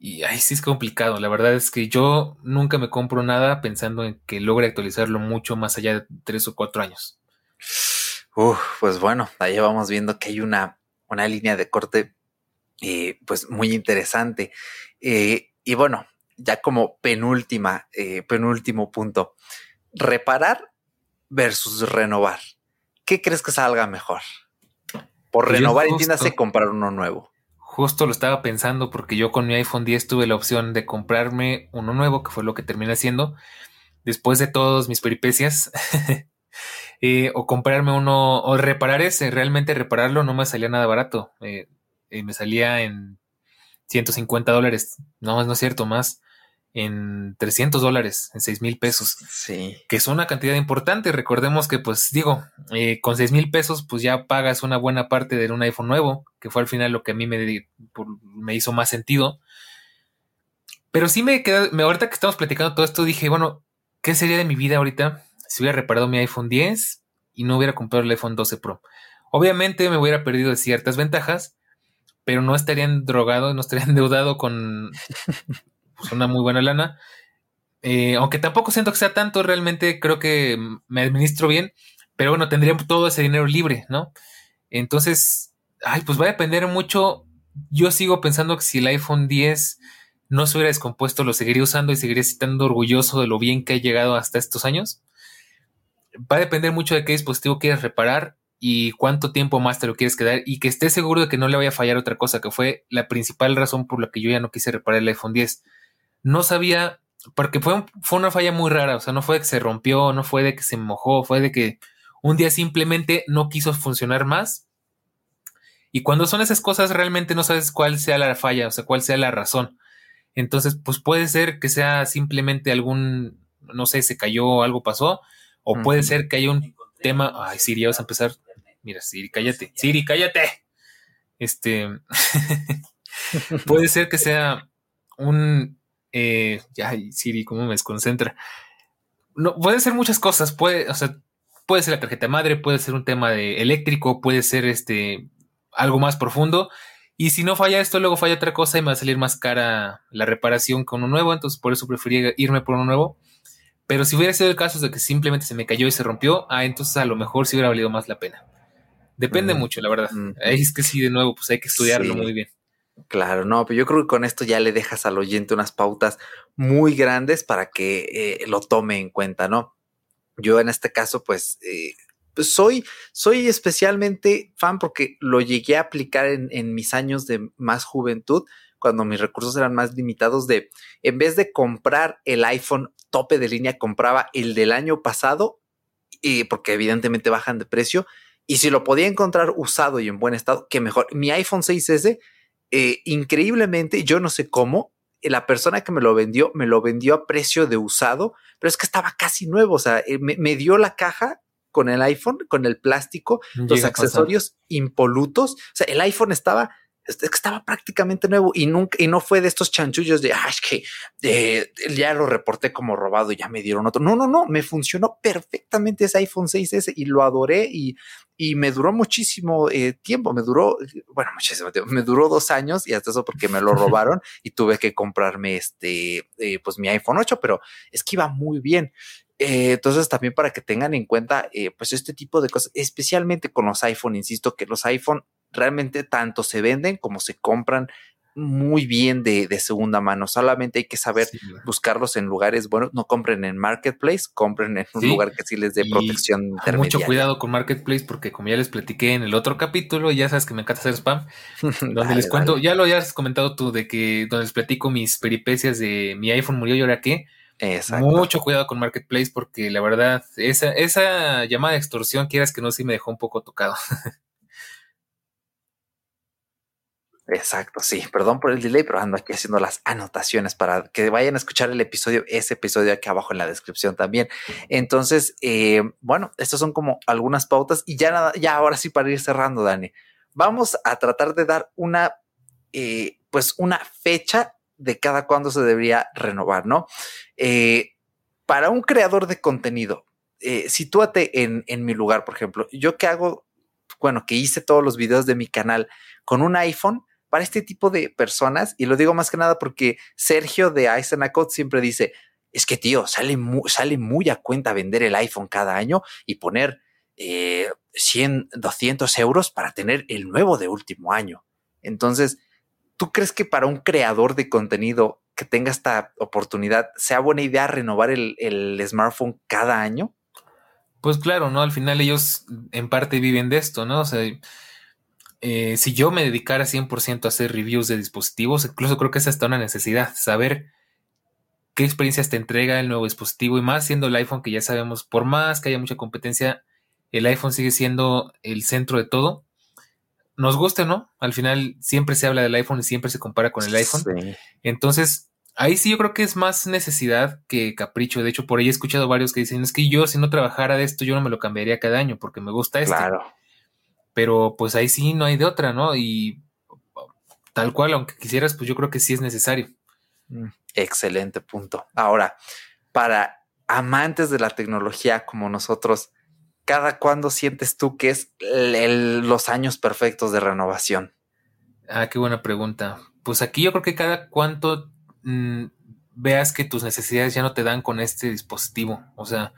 y ahí sí es complicado. La verdad es que yo nunca me compro nada pensando en que logre actualizarlo mucho más allá de tres o cuatro años. pues bueno, ahí vamos viendo que hay una, una línea de corte eh, pues muy interesante. Eh, y bueno, ya como penúltima, eh, penúltimo punto, reparar versus renovar. ¿Qué crees que salga mejor? Por pues renovar, entiéndase comprar uno nuevo. Justo lo estaba pensando porque yo con mi iPhone 10 tuve la opción de comprarme uno nuevo, que fue lo que terminé haciendo, después de todas mis peripecias. [LAUGHS] Eh, o comprarme uno, o reparar ese, realmente repararlo no me salía nada barato. Eh, me salía en 150 dólares. No, no es cierto, más en 300 dólares, en 6 mil pesos. Sí. Que es una cantidad importante. Recordemos que, pues digo, eh, con 6 mil pesos, pues ya pagas una buena parte de un iPhone nuevo, que fue al final lo que a mí me, me hizo más sentido. Pero sí me queda, me, ahorita que estamos platicando todo esto, dije, bueno, ¿qué sería de mi vida ahorita si hubiera reparado mi iPhone 10 y no hubiera comprado el iPhone 12 Pro? Obviamente me hubiera perdido ciertas ventajas, pero no estaría drogado, no estaría [LAUGHS] endeudado con pues, una muy buena lana. Eh, aunque tampoco siento que sea tanto, realmente creo que me administro bien, pero bueno, tendría todo ese dinero libre, ¿no? Entonces, ay, pues va a depender mucho. Yo sigo pensando que si el iPhone 10 no se hubiera descompuesto, lo seguiría usando y seguiría estando orgulloso de lo bien que ha llegado hasta estos años. Va a depender mucho de qué dispositivo quieres reparar y cuánto tiempo más te lo quieres quedar y que estés seguro de que no le vaya a fallar otra cosa, que fue la principal razón por la que yo ya no quise reparar el iPhone 10 no sabía, porque fue, fue una falla muy rara, o sea, no fue de que se rompió, no fue de que se mojó, fue de que un día simplemente no quiso funcionar más. Y cuando son esas cosas, realmente no sabes cuál sea la falla, o sea, cuál sea la razón. Entonces, pues puede ser que sea simplemente algún, no sé, se cayó, algo pasó, o puede ser que haya un tema. Ay, Siri, vas a empezar. Mira, Siri, cállate. Siri, cállate. Este. [LAUGHS] puede ser que sea un eh, ya, Siri, cómo me desconcentra. No, puede ser muchas cosas, puede, o sea, puede ser la tarjeta madre, puede ser un tema de eléctrico, puede ser este algo más profundo. Y si no falla esto, luego falla otra cosa y me va a salir más cara la reparación con uno nuevo. Entonces, por eso preferí irme por uno nuevo. Pero si hubiera sido el caso de que simplemente se me cayó y se rompió, ah, entonces a lo mejor sí hubiera valido más la pena. Depende mucho, la verdad. Es que sí, de nuevo, pues hay que estudiarlo muy bien. Claro, no, pero yo creo que con esto ya le dejas al oyente unas pautas muy grandes para que eh, lo tome en cuenta, ¿no? Yo en este caso, pues, eh, pues, soy, soy especialmente fan porque lo llegué a aplicar en, mis años de más juventud, cuando mis recursos eran más limitados, de en vez de comprar el iPhone tope de línea, compraba el del año pasado, y porque evidentemente bajan de precio, y si lo podía encontrar usado y en buen estado, que mejor. Mi iPhone 6S eh, increíblemente, yo no sé cómo, la persona que me lo vendió, me lo vendió a precio de usado, pero es que estaba casi nuevo, o sea, eh, me, dio la caja con el iPhone, con el plástico, los accesorios impolutos, o sea, el iPhone estaba estaba prácticamente nuevo y nunca, y no fue de estos chanchullos de, ah, es que eh, ya lo reporté como robado y ya me dieron otro. No, no, no, me funcionó perfectamente ese iPhone 6S y lo adoré y, y me duró muchísimo eh, tiempo. Me duró, bueno, muchísimo tiempo, me duró dos años y hasta eso porque me lo [LAUGHS] robaron y tuve que comprarme este, eh, pues mi iPhone 8, pero es que iba muy bien. Eh, entonces también para que tengan en cuenta eh, pues este tipo de cosas, especialmente con los iPhone, insisto que los iPhone realmente tanto se venden como se compran muy bien de, segunda mano. Solamente hay que saber buscarlos en lugares buenos. No compren en Marketplace, compren en un lugar que sí les dé protección. Mucho cuidado con Marketplace porque como ya les platiqué en el otro capítulo, ya sabes que me encanta hacer spam, [LAUGHS] donde les cuento, ya lo hayas comentado tú, de que donde les platico mis peripecias de mi iPhone murió y ahora qué. Mucho cuidado con Marketplace porque la verdad, esa, esa llamada de extorsión, quieras que no, sí me dejó un poco tocado. [LAUGHS] Exacto, sí. Perdón por el delay, pero ando aquí haciendo las anotaciones para que vayan a escuchar el episodio, ese episodio aquí abajo en la descripción también. Entonces, eh, bueno, estas son como algunas pautas y ya nada, ya ahora sí para ir cerrando, Dani, vamos a tratar de dar una, eh, pues una fecha de cada cuándo se debería renovar, ¿no? Eh, para un creador de contenido, sitúate en, en mi lugar, por ejemplo. Yo que hago, bueno, que hice todos los videos de mi canal con un iPhone, para este tipo de personas, y lo digo más que nada porque Sergio de Eisenacot siempre dice, es que tío, sale muy, sale muy a cuenta vender el iPhone cada año y poner 100, eh, 200 euros para tener el nuevo de último año. Entonces, ¿tú crees que para un creador de contenido que tenga esta oportunidad sea buena idea renovar el, el smartphone cada año? Pues claro, ¿no? Al final ellos en parte viven de esto, ¿no? O sea, eh, si yo me dedicara 100% a hacer reviews de dispositivos, incluso creo que es hasta una necesidad, saber qué experiencias te entrega el nuevo dispositivo y más siendo el iPhone que ya sabemos, por más que haya mucha competencia, el iPhone sigue siendo el centro de todo. Nos guste, ¿no? Al final siempre se habla del iPhone y siempre se compara con el iPhone. Entonces, ahí sí yo creo que es más necesidad que capricho. De hecho, por ahí he escuchado varios que dicen, es que yo si no trabajara de esto, yo no me lo cambiaría cada año porque me gusta este. Claro pero pues ahí sí no hay de otra, ¿no? Y tal cual, aunque quisieras, pues yo creo que sí es necesario. Mm, excelente punto. Ahora, para amantes de la tecnología como nosotros, ¿cada cuándo sientes tú que es los años perfectos de renovación? Ah, qué buena pregunta. Pues aquí yo creo que cada cuánto mm, veas que tus necesidades ya no te dan con este dispositivo. O sea,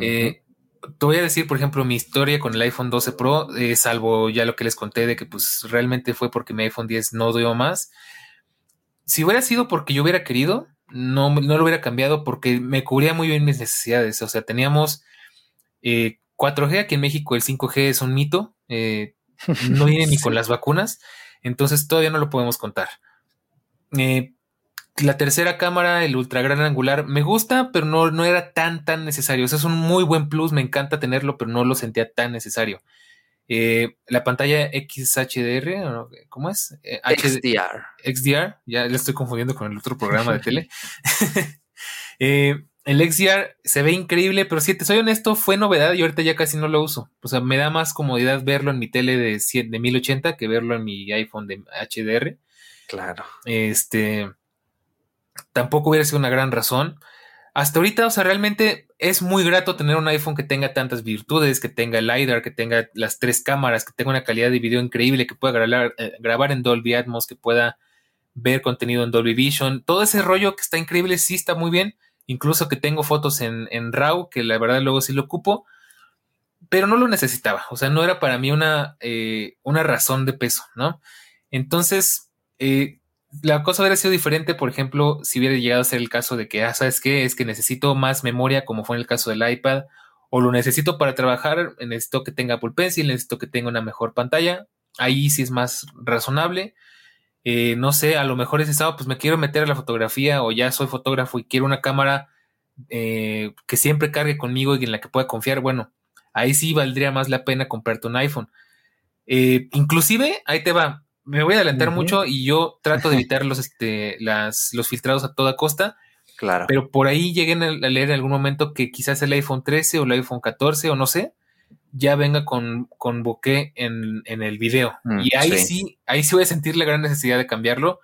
eh, te voy a decir, por ejemplo, mi historia con el iPhone 12 Pro, eh, salvo ya lo que les conté de que pues realmente fue porque mi iPhone 10 no dio más. Si hubiera sido porque yo hubiera querido, no, no lo hubiera cambiado porque me cubría muy bien mis necesidades. O sea, teníamos 4G eh, aquí en México, el 5G es un mito, eh, [LAUGHS] no viene ni con las vacunas, entonces todavía no lo podemos contar. Eh, la tercera cámara, el ultra gran angular, me gusta, pero no, no era tan, tan necesario. O sea, es un muy buen plus, me encanta tenerlo, pero no lo sentía tan necesario. Eh, la pantalla XHDR, ¿cómo es? Eh, XDR. XDR, ya le estoy confundiendo con el otro programa de tele. [LAUGHS] Eh, el XDR se ve increíble, pero si te soy honesto, fue novedad y ahorita ya casi no lo uso. O sea, me da más comodidad verlo en mi tele de, de 1080 que verlo en mi iPhone de HDR. Claro. Este tampoco hubiera sido una gran razón. Hasta ahorita, o sea, realmente es muy grato tener un iPhone que tenga tantas virtudes, que tenga el LiDAR, que tenga las tres cámaras, que tenga una calidad de video increíble, que pueda grabar, eh, grabar en Dolby Atmos, que pueda ver contenido en Dolby Vision. Todo ese rollo que está increíble, sí está muy bien. Incluso que tengo fotos en, en RAW, que la verdad luego sí lo ocupo, pero no lo necesitaba. O sea, no era para mí una, eh, una razón de peso, ¿no? Entonces, eh, la cosa hubiera sido diferente, por ejemplo, si hubiera llegado a ser el caso de que, ah, ¿sabes qué? Es que necesito más memoria, como fue en el caso del iPad, o lo necesito para trabajar, necesito que tenga Apple Pencil, necesito que tenga una mejor pantalla. Ahí sí es más razonable. Eh, no sé, a lo mejor ese sábado, pues me quiero meter a la fotografía, o ya soy fotógrafo y quiero una cámara eh, que siempre cargue conmigo y en la que pueda confiar. Bueno, ahí sí valdría más la pena comprarte un iPhone. Eh, inclusive, ahí te va, me voy a adelantar mucho y yo trato de evitar los, este, las, los filtrados a toda costa. Claro. Pero por ahí lleguen a leer en algún momento que quizás el iPhone 13 o el iPhone 14 o no sé, ya venga con, con bokeh en, en el video. Mm, y ahí sí. ahí sí voy a sentir la gran necesidad de cambiarlo,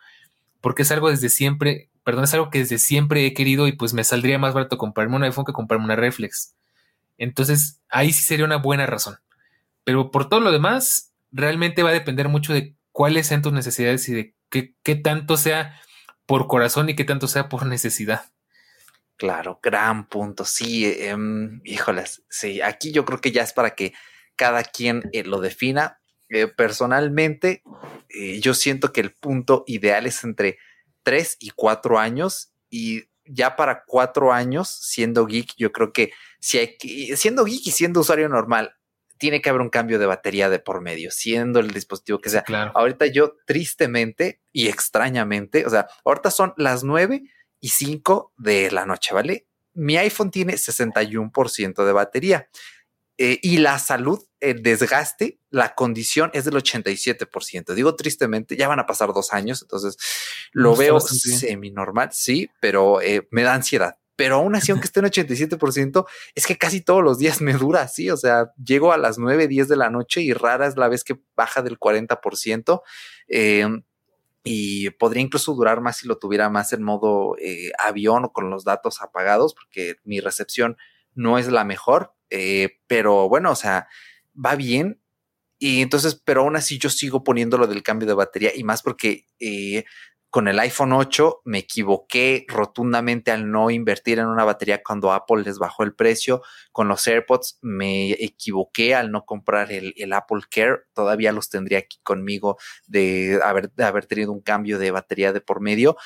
porque es algo desde siempre, perdón, es algo que desde siempre he querido y pues me saldría más barato comprarme un iPhone que comprarme una reflex. Entonces, ahí sí sería una buena razón. Pero por todo lo demás, realmente va a depender mucho de cuáles sean tus necesidades y de qué, tanto sea por corazón y qué tanto sea por necesidad. Claro, gran punto. Sí, eh, híjoles, sí, aquí yo creo que ya es para que cada quien eh, lo defina. Eh, personalmente, eh, yo siento que el punto ideal es entre 3 y 4 años y ya para 4 años siendo geek, yo creo que si hay que, siendo geek y siendo usuario normal, tiene que haber un cambio de batería de por medio, siendo el dispositivo que sea. Claro. Ahorita yo tristemente y extrañamente, o sea, ahorita son las 9 y 5 de la noche, ¿vale? Mi iPhone tiene 61% de batería. Eh, y la salud, el desgaste, la condición es del 87%. Digo tristemente, ya van a pasar dos años, entonces lo No veo semi normal, sí, pero eh, me da ansiedad. Pero aún así, aunque esté en 87%, es que casi todos los días me dura así. O sea, llego a las 9, 10 de la noche y rara es la vez que baja del 40%. Eh, y podría incluso durar más si lo tuviera más en modo eh, avión o con los datos apagados, porque mi recepción no es la mejor. Eh, pero bueno, o sea, va bien. Y entonces, pero aún así yo sigo poniendo lo del cambio de batería y más porque con el iPhone 8 me equivoqué rotundamente al no invertir en una batería cuando Apple les bajó el precio. Con los AirPods me equivoqué al no comprar el, Apple Care. Todavía los tendría aquí conmigo de haber, haber tenido un cambio de batería de por medio.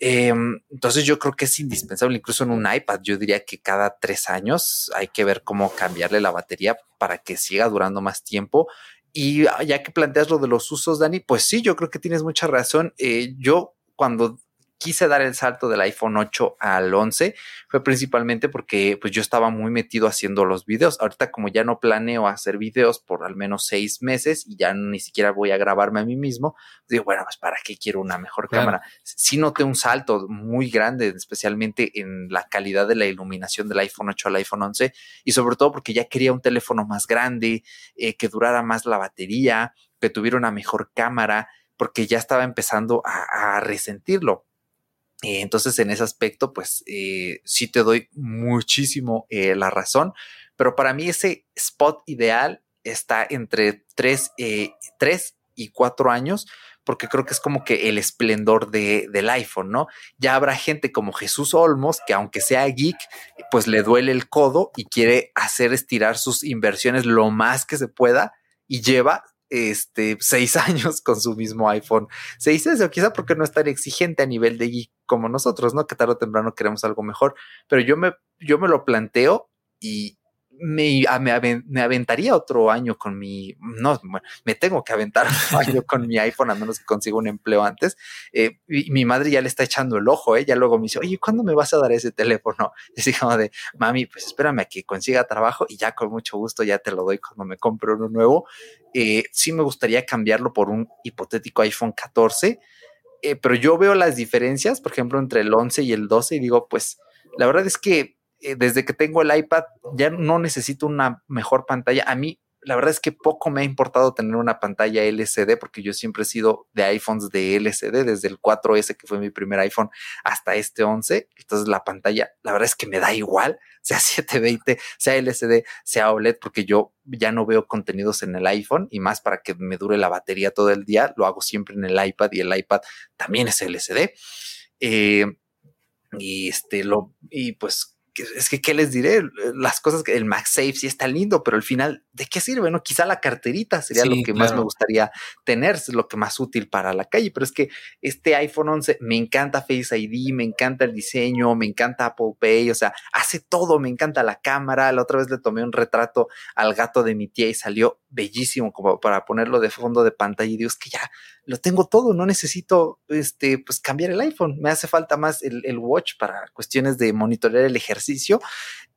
Eh, entonces yo creo que es indispensable, incluso en un iPad, yo diría que cada tres años hay que ver cómo cambiarle la batería para que siga durando más tiempo. Y ya que planteas lo de los usos, Dani, pues sí, yo creo que tienes mucha razón. Eh, yo cuando quise dar el salto del iPhone 8 al 11 fue principalmente porque pues yo estaba muy metido haciendo los videos. Ahorita como ya no planeo hacer videos por al menos seis meses y ya ni siquiera voy a grabarme a mí mismo, digo, bueno, pues para qué quiero una mejor Claro. cámara. Sí noté un salto muy grande, especialmente en la calidad de la iluminación del iPhone 8 al iPhone 11 y sobre todo porque ya quería un teléfono más grande, eh, que durara más la batería, que tuviera una mejor cámara, porque ya estaba empezando a, a resentirlo. Eh, entonces, en ese aspecto, pues eh, sí te doy muchísimo eh, la razón, pero para mí ese spot ideal está entre 3 y 4 años, porque creo que es como que el esplendor de, del iPhone, ¿no? Ya habrá gente como Jesús Olmos, que aunque sea geek, pues le duele el codo y quiere hacer estirar sus inversiones lo más que se pueda y lleva este seis [LAUGHS] años con su mismo iPhone 6S, o quizá porque no es tan exigente a nivel de geek como nosotros, ¿no? Que tarde o temprano queremos algo mejor. Pero yo me, yo me lo planteo y me, me, aven- me aventaría otro año con mi, no, me tengo que aventar [LAUGHS] año con mi iPhone a menos que consiga un empleo antes. Eh, y mi madre ya le está echando el ojo, ¿eh? Ya luego me dice, oye, ¿cuándo me vas a dar ese teléfono? [LAUGHS] Y así de, mami, pues espérame a que consiga trabajo y ya con mucho gusto ya te lo doy cuando me compre uno nuevo. Eh, sí me gustaría cambiarlo por un hipotético iPhone 14, eh, pero yo veo las diferencias, por ejemplo, entre el 11 y el 12 y digo, pues la verdad es que eh, desde que tengo el iPad ya no necesito una mejor pantalla. A mí, la verdad es que poco me ha importado tener una pantalla LCD porque yo siempre he sido de iPhones de LCD, desde el 4S que fue mi primer iPhone hasta este 11. Entonces la pantalla, la verdad es que me da igual, [LAUGHS] sea 720, sea LCD, sea OLED, porque yo ya no veo contenidos en el iPhone y más para que me dure la batería todo el día, lo hago siempre en el iPad y el iPad también es LCD. Eh, y este lo, y pues es que, ¿qué les diré? Las cosas que el MagSafe sí está lindo, pero al final, ¿de qué sirve? No, quizá la carterita sería Sí, lo que más me gustaría tener, es lo que más útil para la calle, pero es que este iPhone 11 me encanta Face ID, me encanta el diseño, me encanta Apple Pay, o sea, hace todo, me encanta la cámara. La otra vez le tomé un retrato al gato de mi tía y salió bellísimo como para ponerlo de fondo de pantalla y digo, es que ya lo tengo todo, no necesito este, pues cambiar el iPhone, me hace falta más el, el watch para cuestiones de monitorear el ejercicio,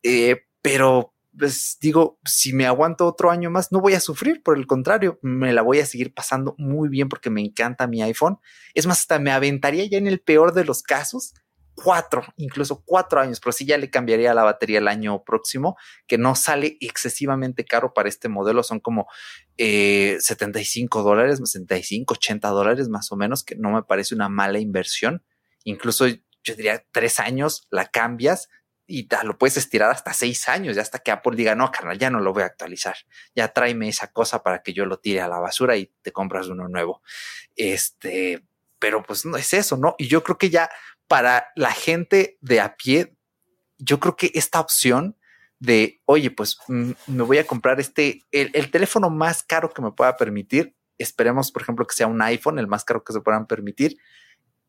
eh, pero pues digo, si me aguanto otro año más, no voy a sufrir, por el contrario, me la voy a seguir pasando muy bien porque me encanta mi iPhone. Es más, hasta me aventaría ya en el peor de los casos, cuatro, incluso cuatro años, pero sí ya le cambiaría la batería el año próximo, que no sale excesivamente caro para este modelo, son como eh, 75 dólares, 75, 80 dólares más o menos, que no me parece una mala inversión. Incluso yo diría tres años, la cambias y lo puedes estirar hasta seis años, ya hasta que Apple diga, no, carnal, ya no lo voy a actualizar. Ya tráeme esa cosa para que yo lo tire a la basura y te compras uno nuevo. Este, pero pues no es eso, ¿no? Y yo creo que ya para la gente de a pie, yo creo que esta opción de, oye, pues mm, me voy a comprar este, el, teléfono más caro que me pueda permitir, esperemos, por ejemplo, que sea un iPhone, el más caro que se puedan permitir,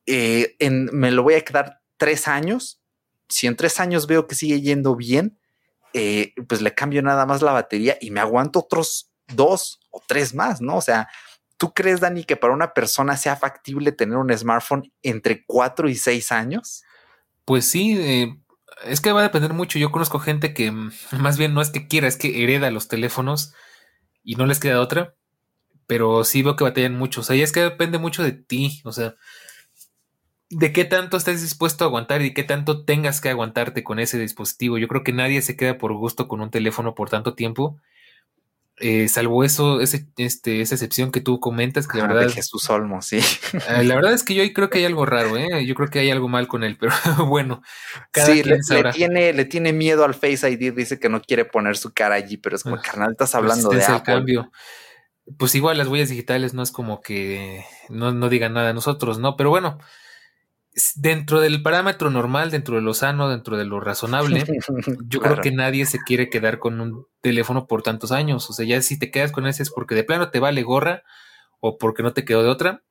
eh, en, me lo voy a quedar tres años. Si en tres años veo que sigue yendo bien, eh, pues le cambio nada más la batería y me aguanto otros dos o tres más, ¿no? O sea, ¿tú crees, Dani, que para una persona sea factible tener un smartphone entre cuatro y seis años? Pues sí, eh, es que va a depender mucho. Yo conozco gente que [LAUGHS] más bien no es que quiera, es que hereda los teléfonos y no les queda otra. Pero sí veo que batallan mucho. O sea, y es que depende mucho de ti. O sea, de qué tanto estés dispuesto a aguantar y qué tanto tengas que aguantarte con ese dispositivo. Yo creo que nadie se queda por gusto con un teléfono por tanto tiempo. Eh, salvo eso, ese, este, esa excepción que tú comentas, que la verdad. Jesús Olmo, sí. Eh, [LAUGHS] la verdad es que yo creo que hay algo raro, ¿eh? Yo creo que hay algo mal con él, pero [LAUGHS] bueno. sí, le, tiene, le tiene miedo al Face ID, dice que no quiere poner su cara allí, pero es como, carnal, estás pues hablando de Apple. cambio. Pues igual las huellas digitales no es como que no, no digan nada a nosotros, ¿no? Pero bueno, dentro del parámetro normal, dentro de lo sano, dentro de lo razonable, [LAUGHS] yo creo que nadie se quiere quedar con un teléfono por tantos años. O sea, ya si te quedas con ese es porque de plano te vale gorra o porque no te quedó de otra.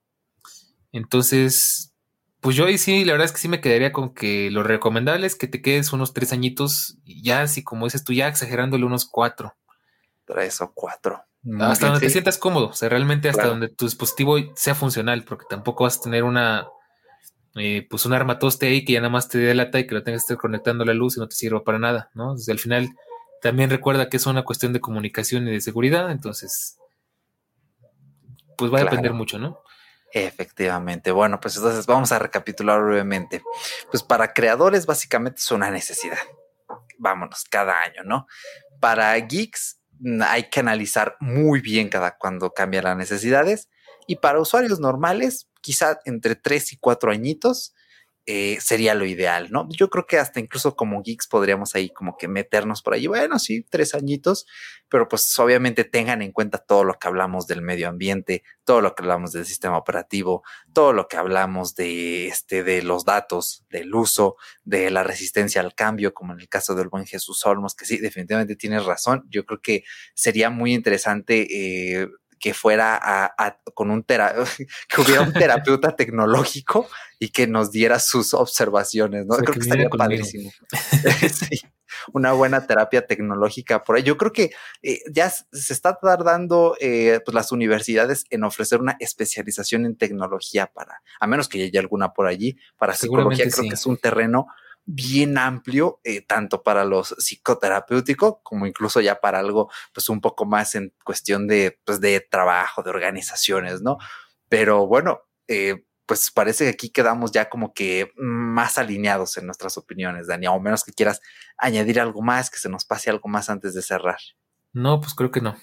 Entonces, pues yo ahí sí, la verdad es que sí me quedaría con que lo recomendable es que te quedes unos tres añitos, ya así como dices tú, ya exagerándole unos cuatro. Tres o cuatro. hasta donde te sientas cómodo, o sea, realmente hasta donde tu dispositivo sea funcional, porque tampoco vas a tener una eh, pues un armatoste ahí que ya nada más te dé lata y que lo tengas que estar conectando a la luz y no te sirva para nada, ¿no? Desde al final también recuerda que es una cuestión de comunicación y de seguridad, entonces pues va a depender mucho, ¿no? Efectivamente. Bueno, pues entonces vamos a recapitular brevemente. Pues para creadores básicamente es una necesidad. Vámonos, cada año, ¿no? Para geeks hay que analizar muy bien cada cuando cambian las necesidades y para usuarios normales quizá entre tres y cuatro añitos eh, sería lo ideal, ¿no? Yo creo que hasta incluso como geeks podríamos ahí como que meternos por ahí, bueno, sí, tres añitos, pero pues obviamente tengan en cuenta todo lo que hablamos del medio ambiente, todo lo que hablamos del sistema operativo, todo lo que hablamos de este, de los datos, del uso, de la resistencia al cambio, como en el caso del buen Jesús Olmos, que sí, definitivamente tienes razón. Yo creo que sería muy interesante eh, que fuera a, con un [LAUGHS] que hubiera un [LAUGHS] terapeuta tecnológico y que nos diera sus observaciones, ¿no? creo que estaría padrísimo. [LAUGHS] una buena terapia tecnológica por ahí. Yo creo que eh, ya se está tardando eh, pues las universidades en ofrecer una especialización en tecnología para, a menos que haya alguna por allí, para psicología, creo que es un terreno bien amplio, eh, tanto para los psicoterapéutico como incluso ya para algo pues un poco más en cuestión de, pues, de trabajo, de organizaciones, ¿no? Pero bueno, eh, pues parece que aquí quedamos ya como que más alineados en nuestras opiniones, Dani, o menos que quieras añadir algo más, que se nos pase algo más antes de cerrar. No, pues creo que no.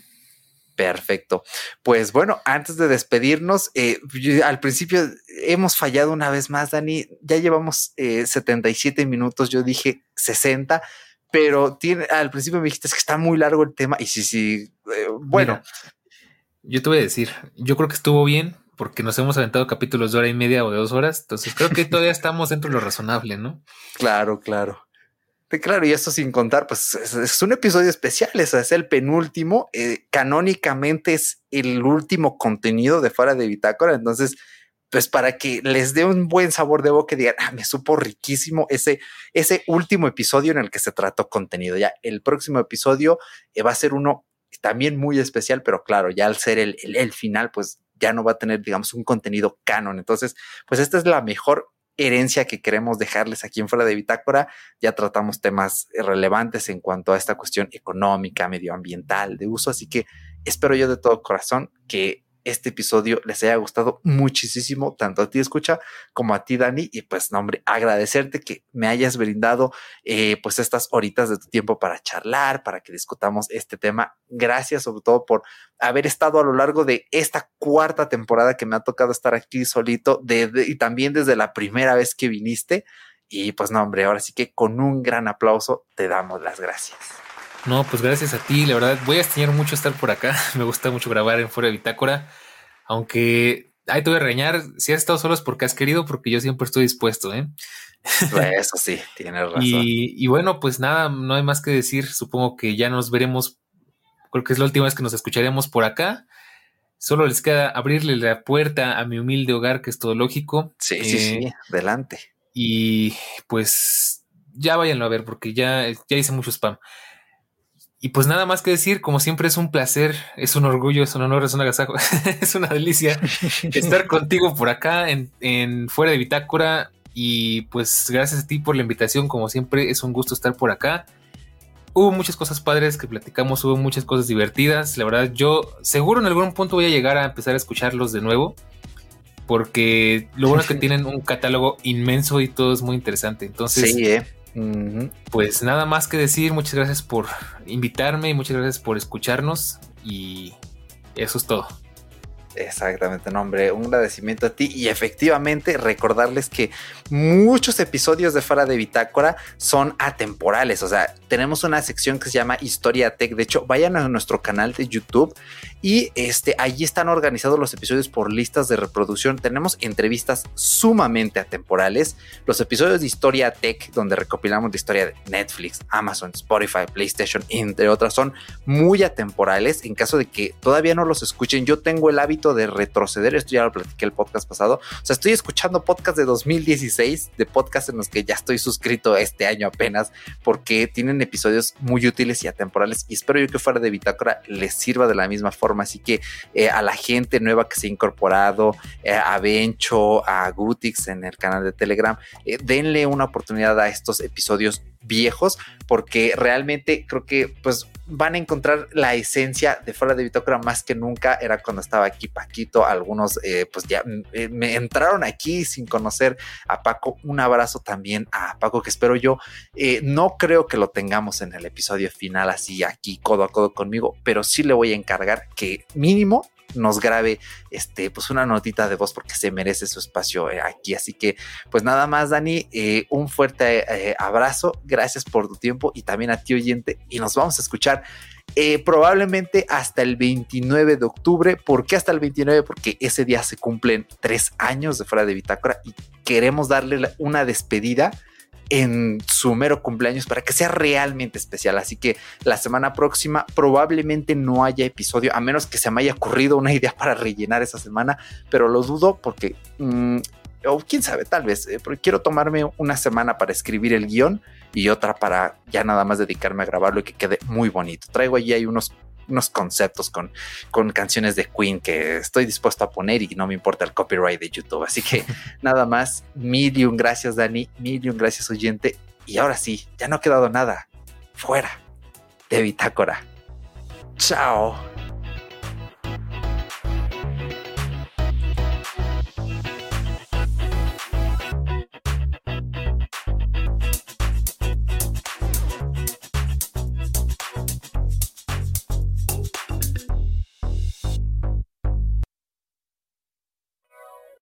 Perfecto. Pues bueno, antes de despedirnos, eh, al principio hemos fallado una vez más, Dani. Ya llevamos 77 eh, minutos, yo dije 60, pero tiene, al principio me dijiste que está muy largo el tema y sí, sí, eh, bueno. yo te voy a decir, yo creo que estuvo bien porque nos hemos aventado capítulos de hora y media o de dos horas, entonces creo que todavía [LAUGHS] estamos dentro de lo razonable, ¿no? Claro, claro. Claro, y esto sin contar, pues es, un episodio especial, es, el penúltimo, eh, canónicamente es el último contenido de fuera de Bitácora, entonces, pues para que les dé un buen sabor de boca digan, ah, me supo riquísimo ese, ese último episodio en el que se trató contenido. Ya el próximo episodio eh, va a ser uno también muy especial, pero claro, ya al ser el, el, el final, pues ya no va a tener, digamos, un contenido canon. Entonces, pues esta es la mejor herencia que queremos dejarles aquí en fuera de Bitácora. Ya tratamos temas relevantes en cuanto a esta cuestión económica, medioambiental, de uso. Así que espero yo de todo corazón que este episodio les haya gustado muchísimo, tanto a ti escucha como a ti Dani. Y pues, no, hombre, agradecerte que me hayas brindado eh, pues estas horitas de tu tiempo para charlar, para que discutamos este tema. Gracias sobre todo por haber estado a lo largo de esta cuarta temporada que me ha tocado estar aquí solito y también desde la primera vez que viniste. Y pues, no, hombre, ahora sí que con un gran aplauso te damos las gracias. No, pues gracias a ti, la verdad voy a extrañar mucho estar por acá, [LAUGHS] me gusta mucho grabar en Fuera de Bitácora, aunque ahí te voy a regañar. Si has estado solo es porque has querido, porque yo siempre estoy dispuesto, ¿eh? [LAUGHS] Eso sí, tienes razón. Y, y, bueno, pues nada, no hay más que decir. Supongo que ya nos veremos. Creo que es la última vez que nos escucharemos por acá. Solo les queda abrirle la puerta a mi humilde hogar, que es todo lógico. Sí, sí, sí, eh, adelante. Y pues ya váyanlo a ver, porque ya, ya hice mucho spam. Y pues nada más que decir, como siempre es un placer, es un orgullo, es un honor, es un agasajo, [LAUGHS] es una delicia [LAUGHS] estar contigo por acá en, en, Fuera de Bitácora. Y pues gracias a ti por la invitación, como siempre es un gusto estar por acá. Hubo muchas cosas padres que platicamos, hubo muchas cosas divertidas. La verdad, yo seguro en algún punto voy a llegar a empezar a escucharlos de nuevo. Porque lo bueno es que [LAUGHS] tienen un catálogo inmenso y todo es muy interesante. Entonces, sí, eh pues nada más que decir, muchas gracias por invitarme y muchas gracias por escucharnos y eso es todo. Exactamente, nombre, un agradecimiento a ti y efectivamente recordarles que muchos episodios de Fuera de Bitácora son atemporales, o sea, tenemos una sección que se llama Historia Tech, de hecho, vayan a nuestro canal de YouTube y este, allí están organizados los episodios por listas de reproducción. Tenemos entrevistas sumamente atemporales. Los episodios de Historia Tech, donde recopilamos la historia de Netflix, Amazon, Spotify, PlayStation, entre otras, son muy atemporales. En caso de que todavía no los escuchen, yo tengo el hábito de retroceder. Esto ya lo platiqué el podcast pasado. O sea, estoy escuchando podcasts de 2016, de podcasts en los que ya estoy suscrito este año apenas, porque tienen episodios muy útiles y atemporales. Y espero yo que fuera de Bitácora les sirva de la misma forma Así que eh, a la gente nueva que se ha incorporado, eh, a Bencho, a Gutix en el canal de Telegram, eh, denle una oportunidad a estos episodios viejos porque realmente creo que pues van a encontrar la esencia de fuera de Bitócora más que nunca. Era cuando estaba aquí Paquito algunos pues ya me entraron aquí sin conocer a Paco. Un abrazo también a Paco que espero yo no creo que lo tengamos en el episodio final así aquí codo a codo conmigo pero sí le voy a encargar que mínimo nos grabe este pues una notita de voz porque se merece su espacio eh, aquí. Así que pues nada más Dani eh, un fuerte eh, abrazo. Gracias por tu tiempo y también a ti oyente. Y nos vamos a escuchar probablemente hasta el 29 de octubre. ¿por qué hasta el 29? porque ese día se cumplen tres años de fuera de bitácora y queremos darle una despedida en su mero cumpleaños para que sea realmente especial. Así que la semana próxima probablemente no haya episodio, a menos que se me haya ocurrido una idea para rellenar esa semana, pero lo dudo porque, mm, o quién sabe, tal vez, eh, porque quiero tomarme una semana para escribir el guion y otra para ya nada más dedicarme a grabarlo y que quede muy bonito. Traigo allí hay unos unos conceptos con, con canciones de Queen que estoy dispuesto a poner y no me importa el copyright de YouTube. Así que [LAUGHS] nada más, mil y un gracias Dani, mil y un gracias oyente. Y ahora sí, ya no ha quedado nada. Fuera de Bitácora. Chao.